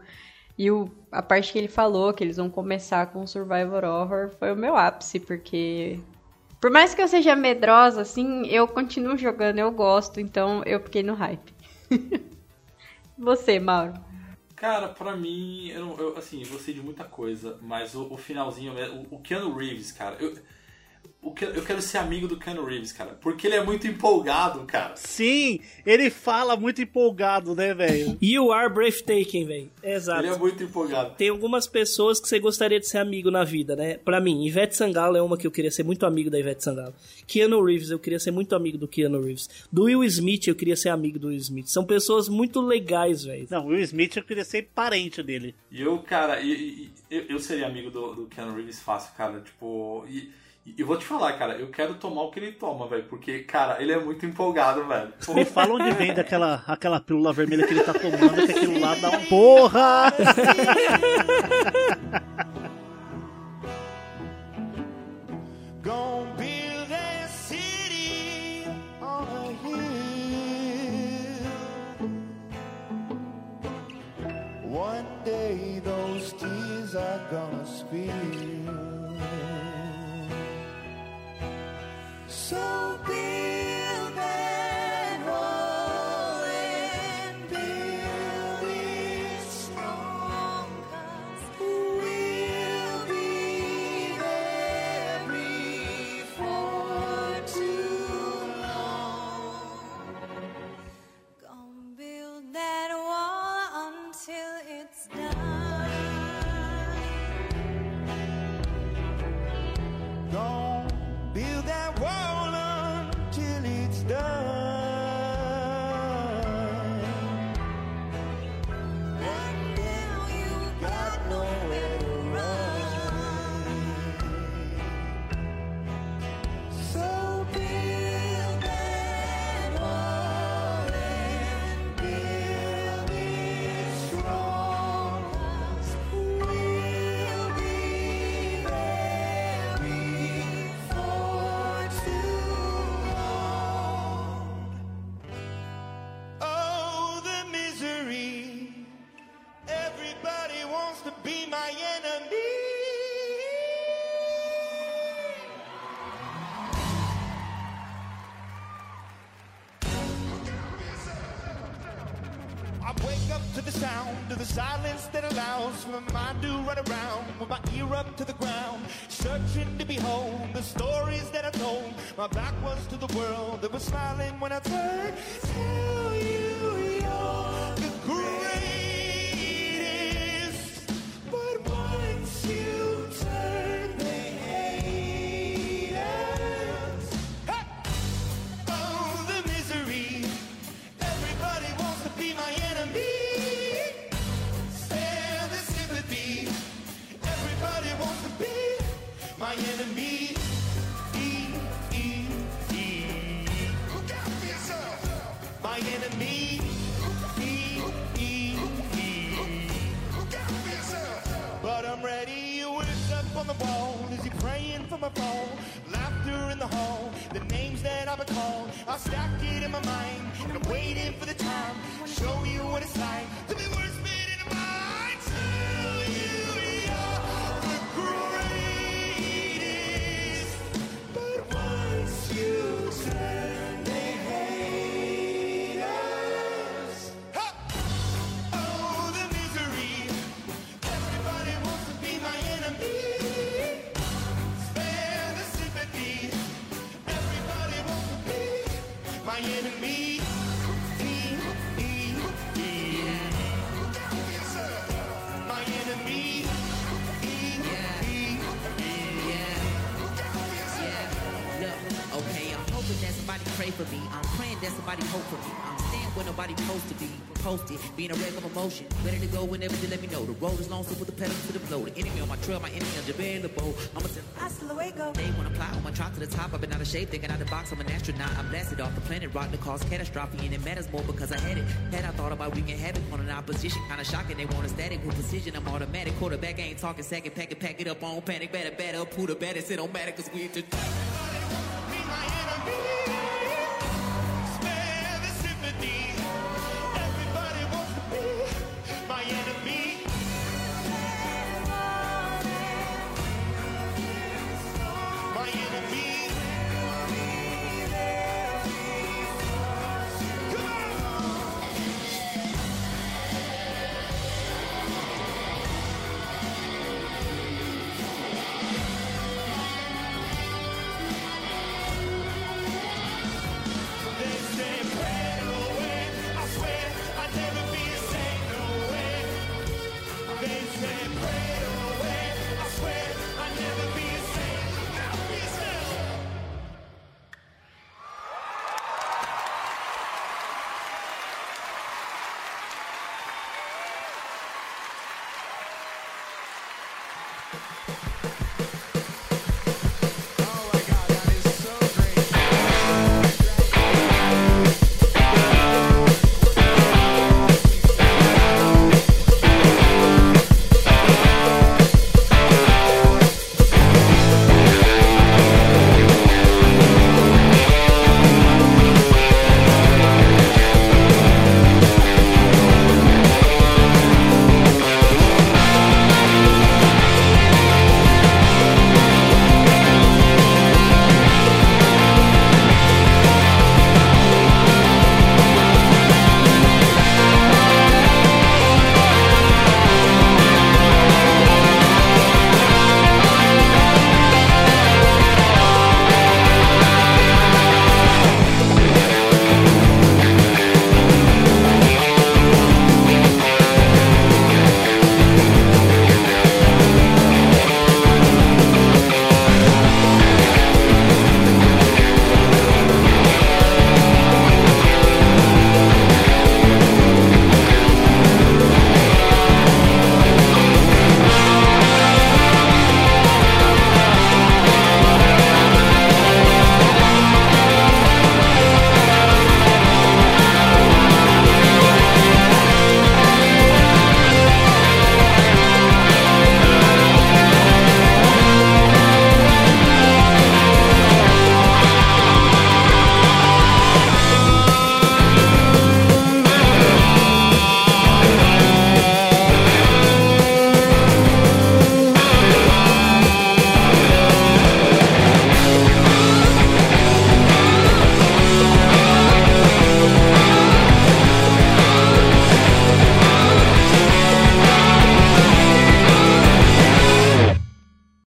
E o, a parte que ele falou, que eles vão começar com Survivor Horror, foi o meu ápice, porque. Por mais que eu seja medrosa, assim, eu continuo jogando, eu gosto, então eu fiquei no hype. *laughs* Você, Mauro. Cara, pra mim, eu, eu, assim, eu gostei de muita coisa, mas o, o finalzinho, o, o Keanu Reeves, cara, eu, eu quero ser amigo do Keanu Reeves, cara, porque ele é muito empolgado, cara. Sim, ele fala muito empolgado, né, velho? You are breathtaking, velho. Exato. Ele é muito empolgado. Tem algumas pessoas que você gostaria de ser amigo na vida, né? Pra mim, Ivete Sangalo é uma que eu queria ser muito amigo da Ivete Sangalo. Keanu Reeves, eu queria ser muito amigo do Keanu Reeves. Do Will Smith, eu queria ser amigo do Will Smith. São pessoas muito legais, velho. Não, Will Smith eu queria ser parente dele. E eu, cara, e, e- e- eu, eu seria amigo do, do Keanu Reeves fácil, cara, tipo... E, e eu vou te falar, cara, eu quero tomar o que ele toma, velho, porque, cara, ele é muito empolgado, velho. Me fala onde vem daquela aquela pílula vermelha que ele tá tomando, que aquilo lá dá um porra! Gonna build a city on a hill. One day those tears are gonna spill. so big. Sound of the silence that allows for my mind to run around with my ear up to the ground, searching to behold the stories that I told. My back was to the world that was smiling when I turned. To whenever you let me know. The road is long, so put the pedal to the floor. The enemy on my trail, my enemy unavailable. I'ma tell Hasta luego. they wanna fly on my trot to the top. I've been out of shape, thinking out the box. I'm an astronaut. I'm blasted off the planet, rock to cause catastrophe, and it matters more because I had it. Had I thought about wreaking havoc on an opposition, kinda shocking. They want a static with precision. I'm automatic. Quarterback ain't talking second, pack it, pack it up on panic. Better, better, put the better, sit on matter, cause we to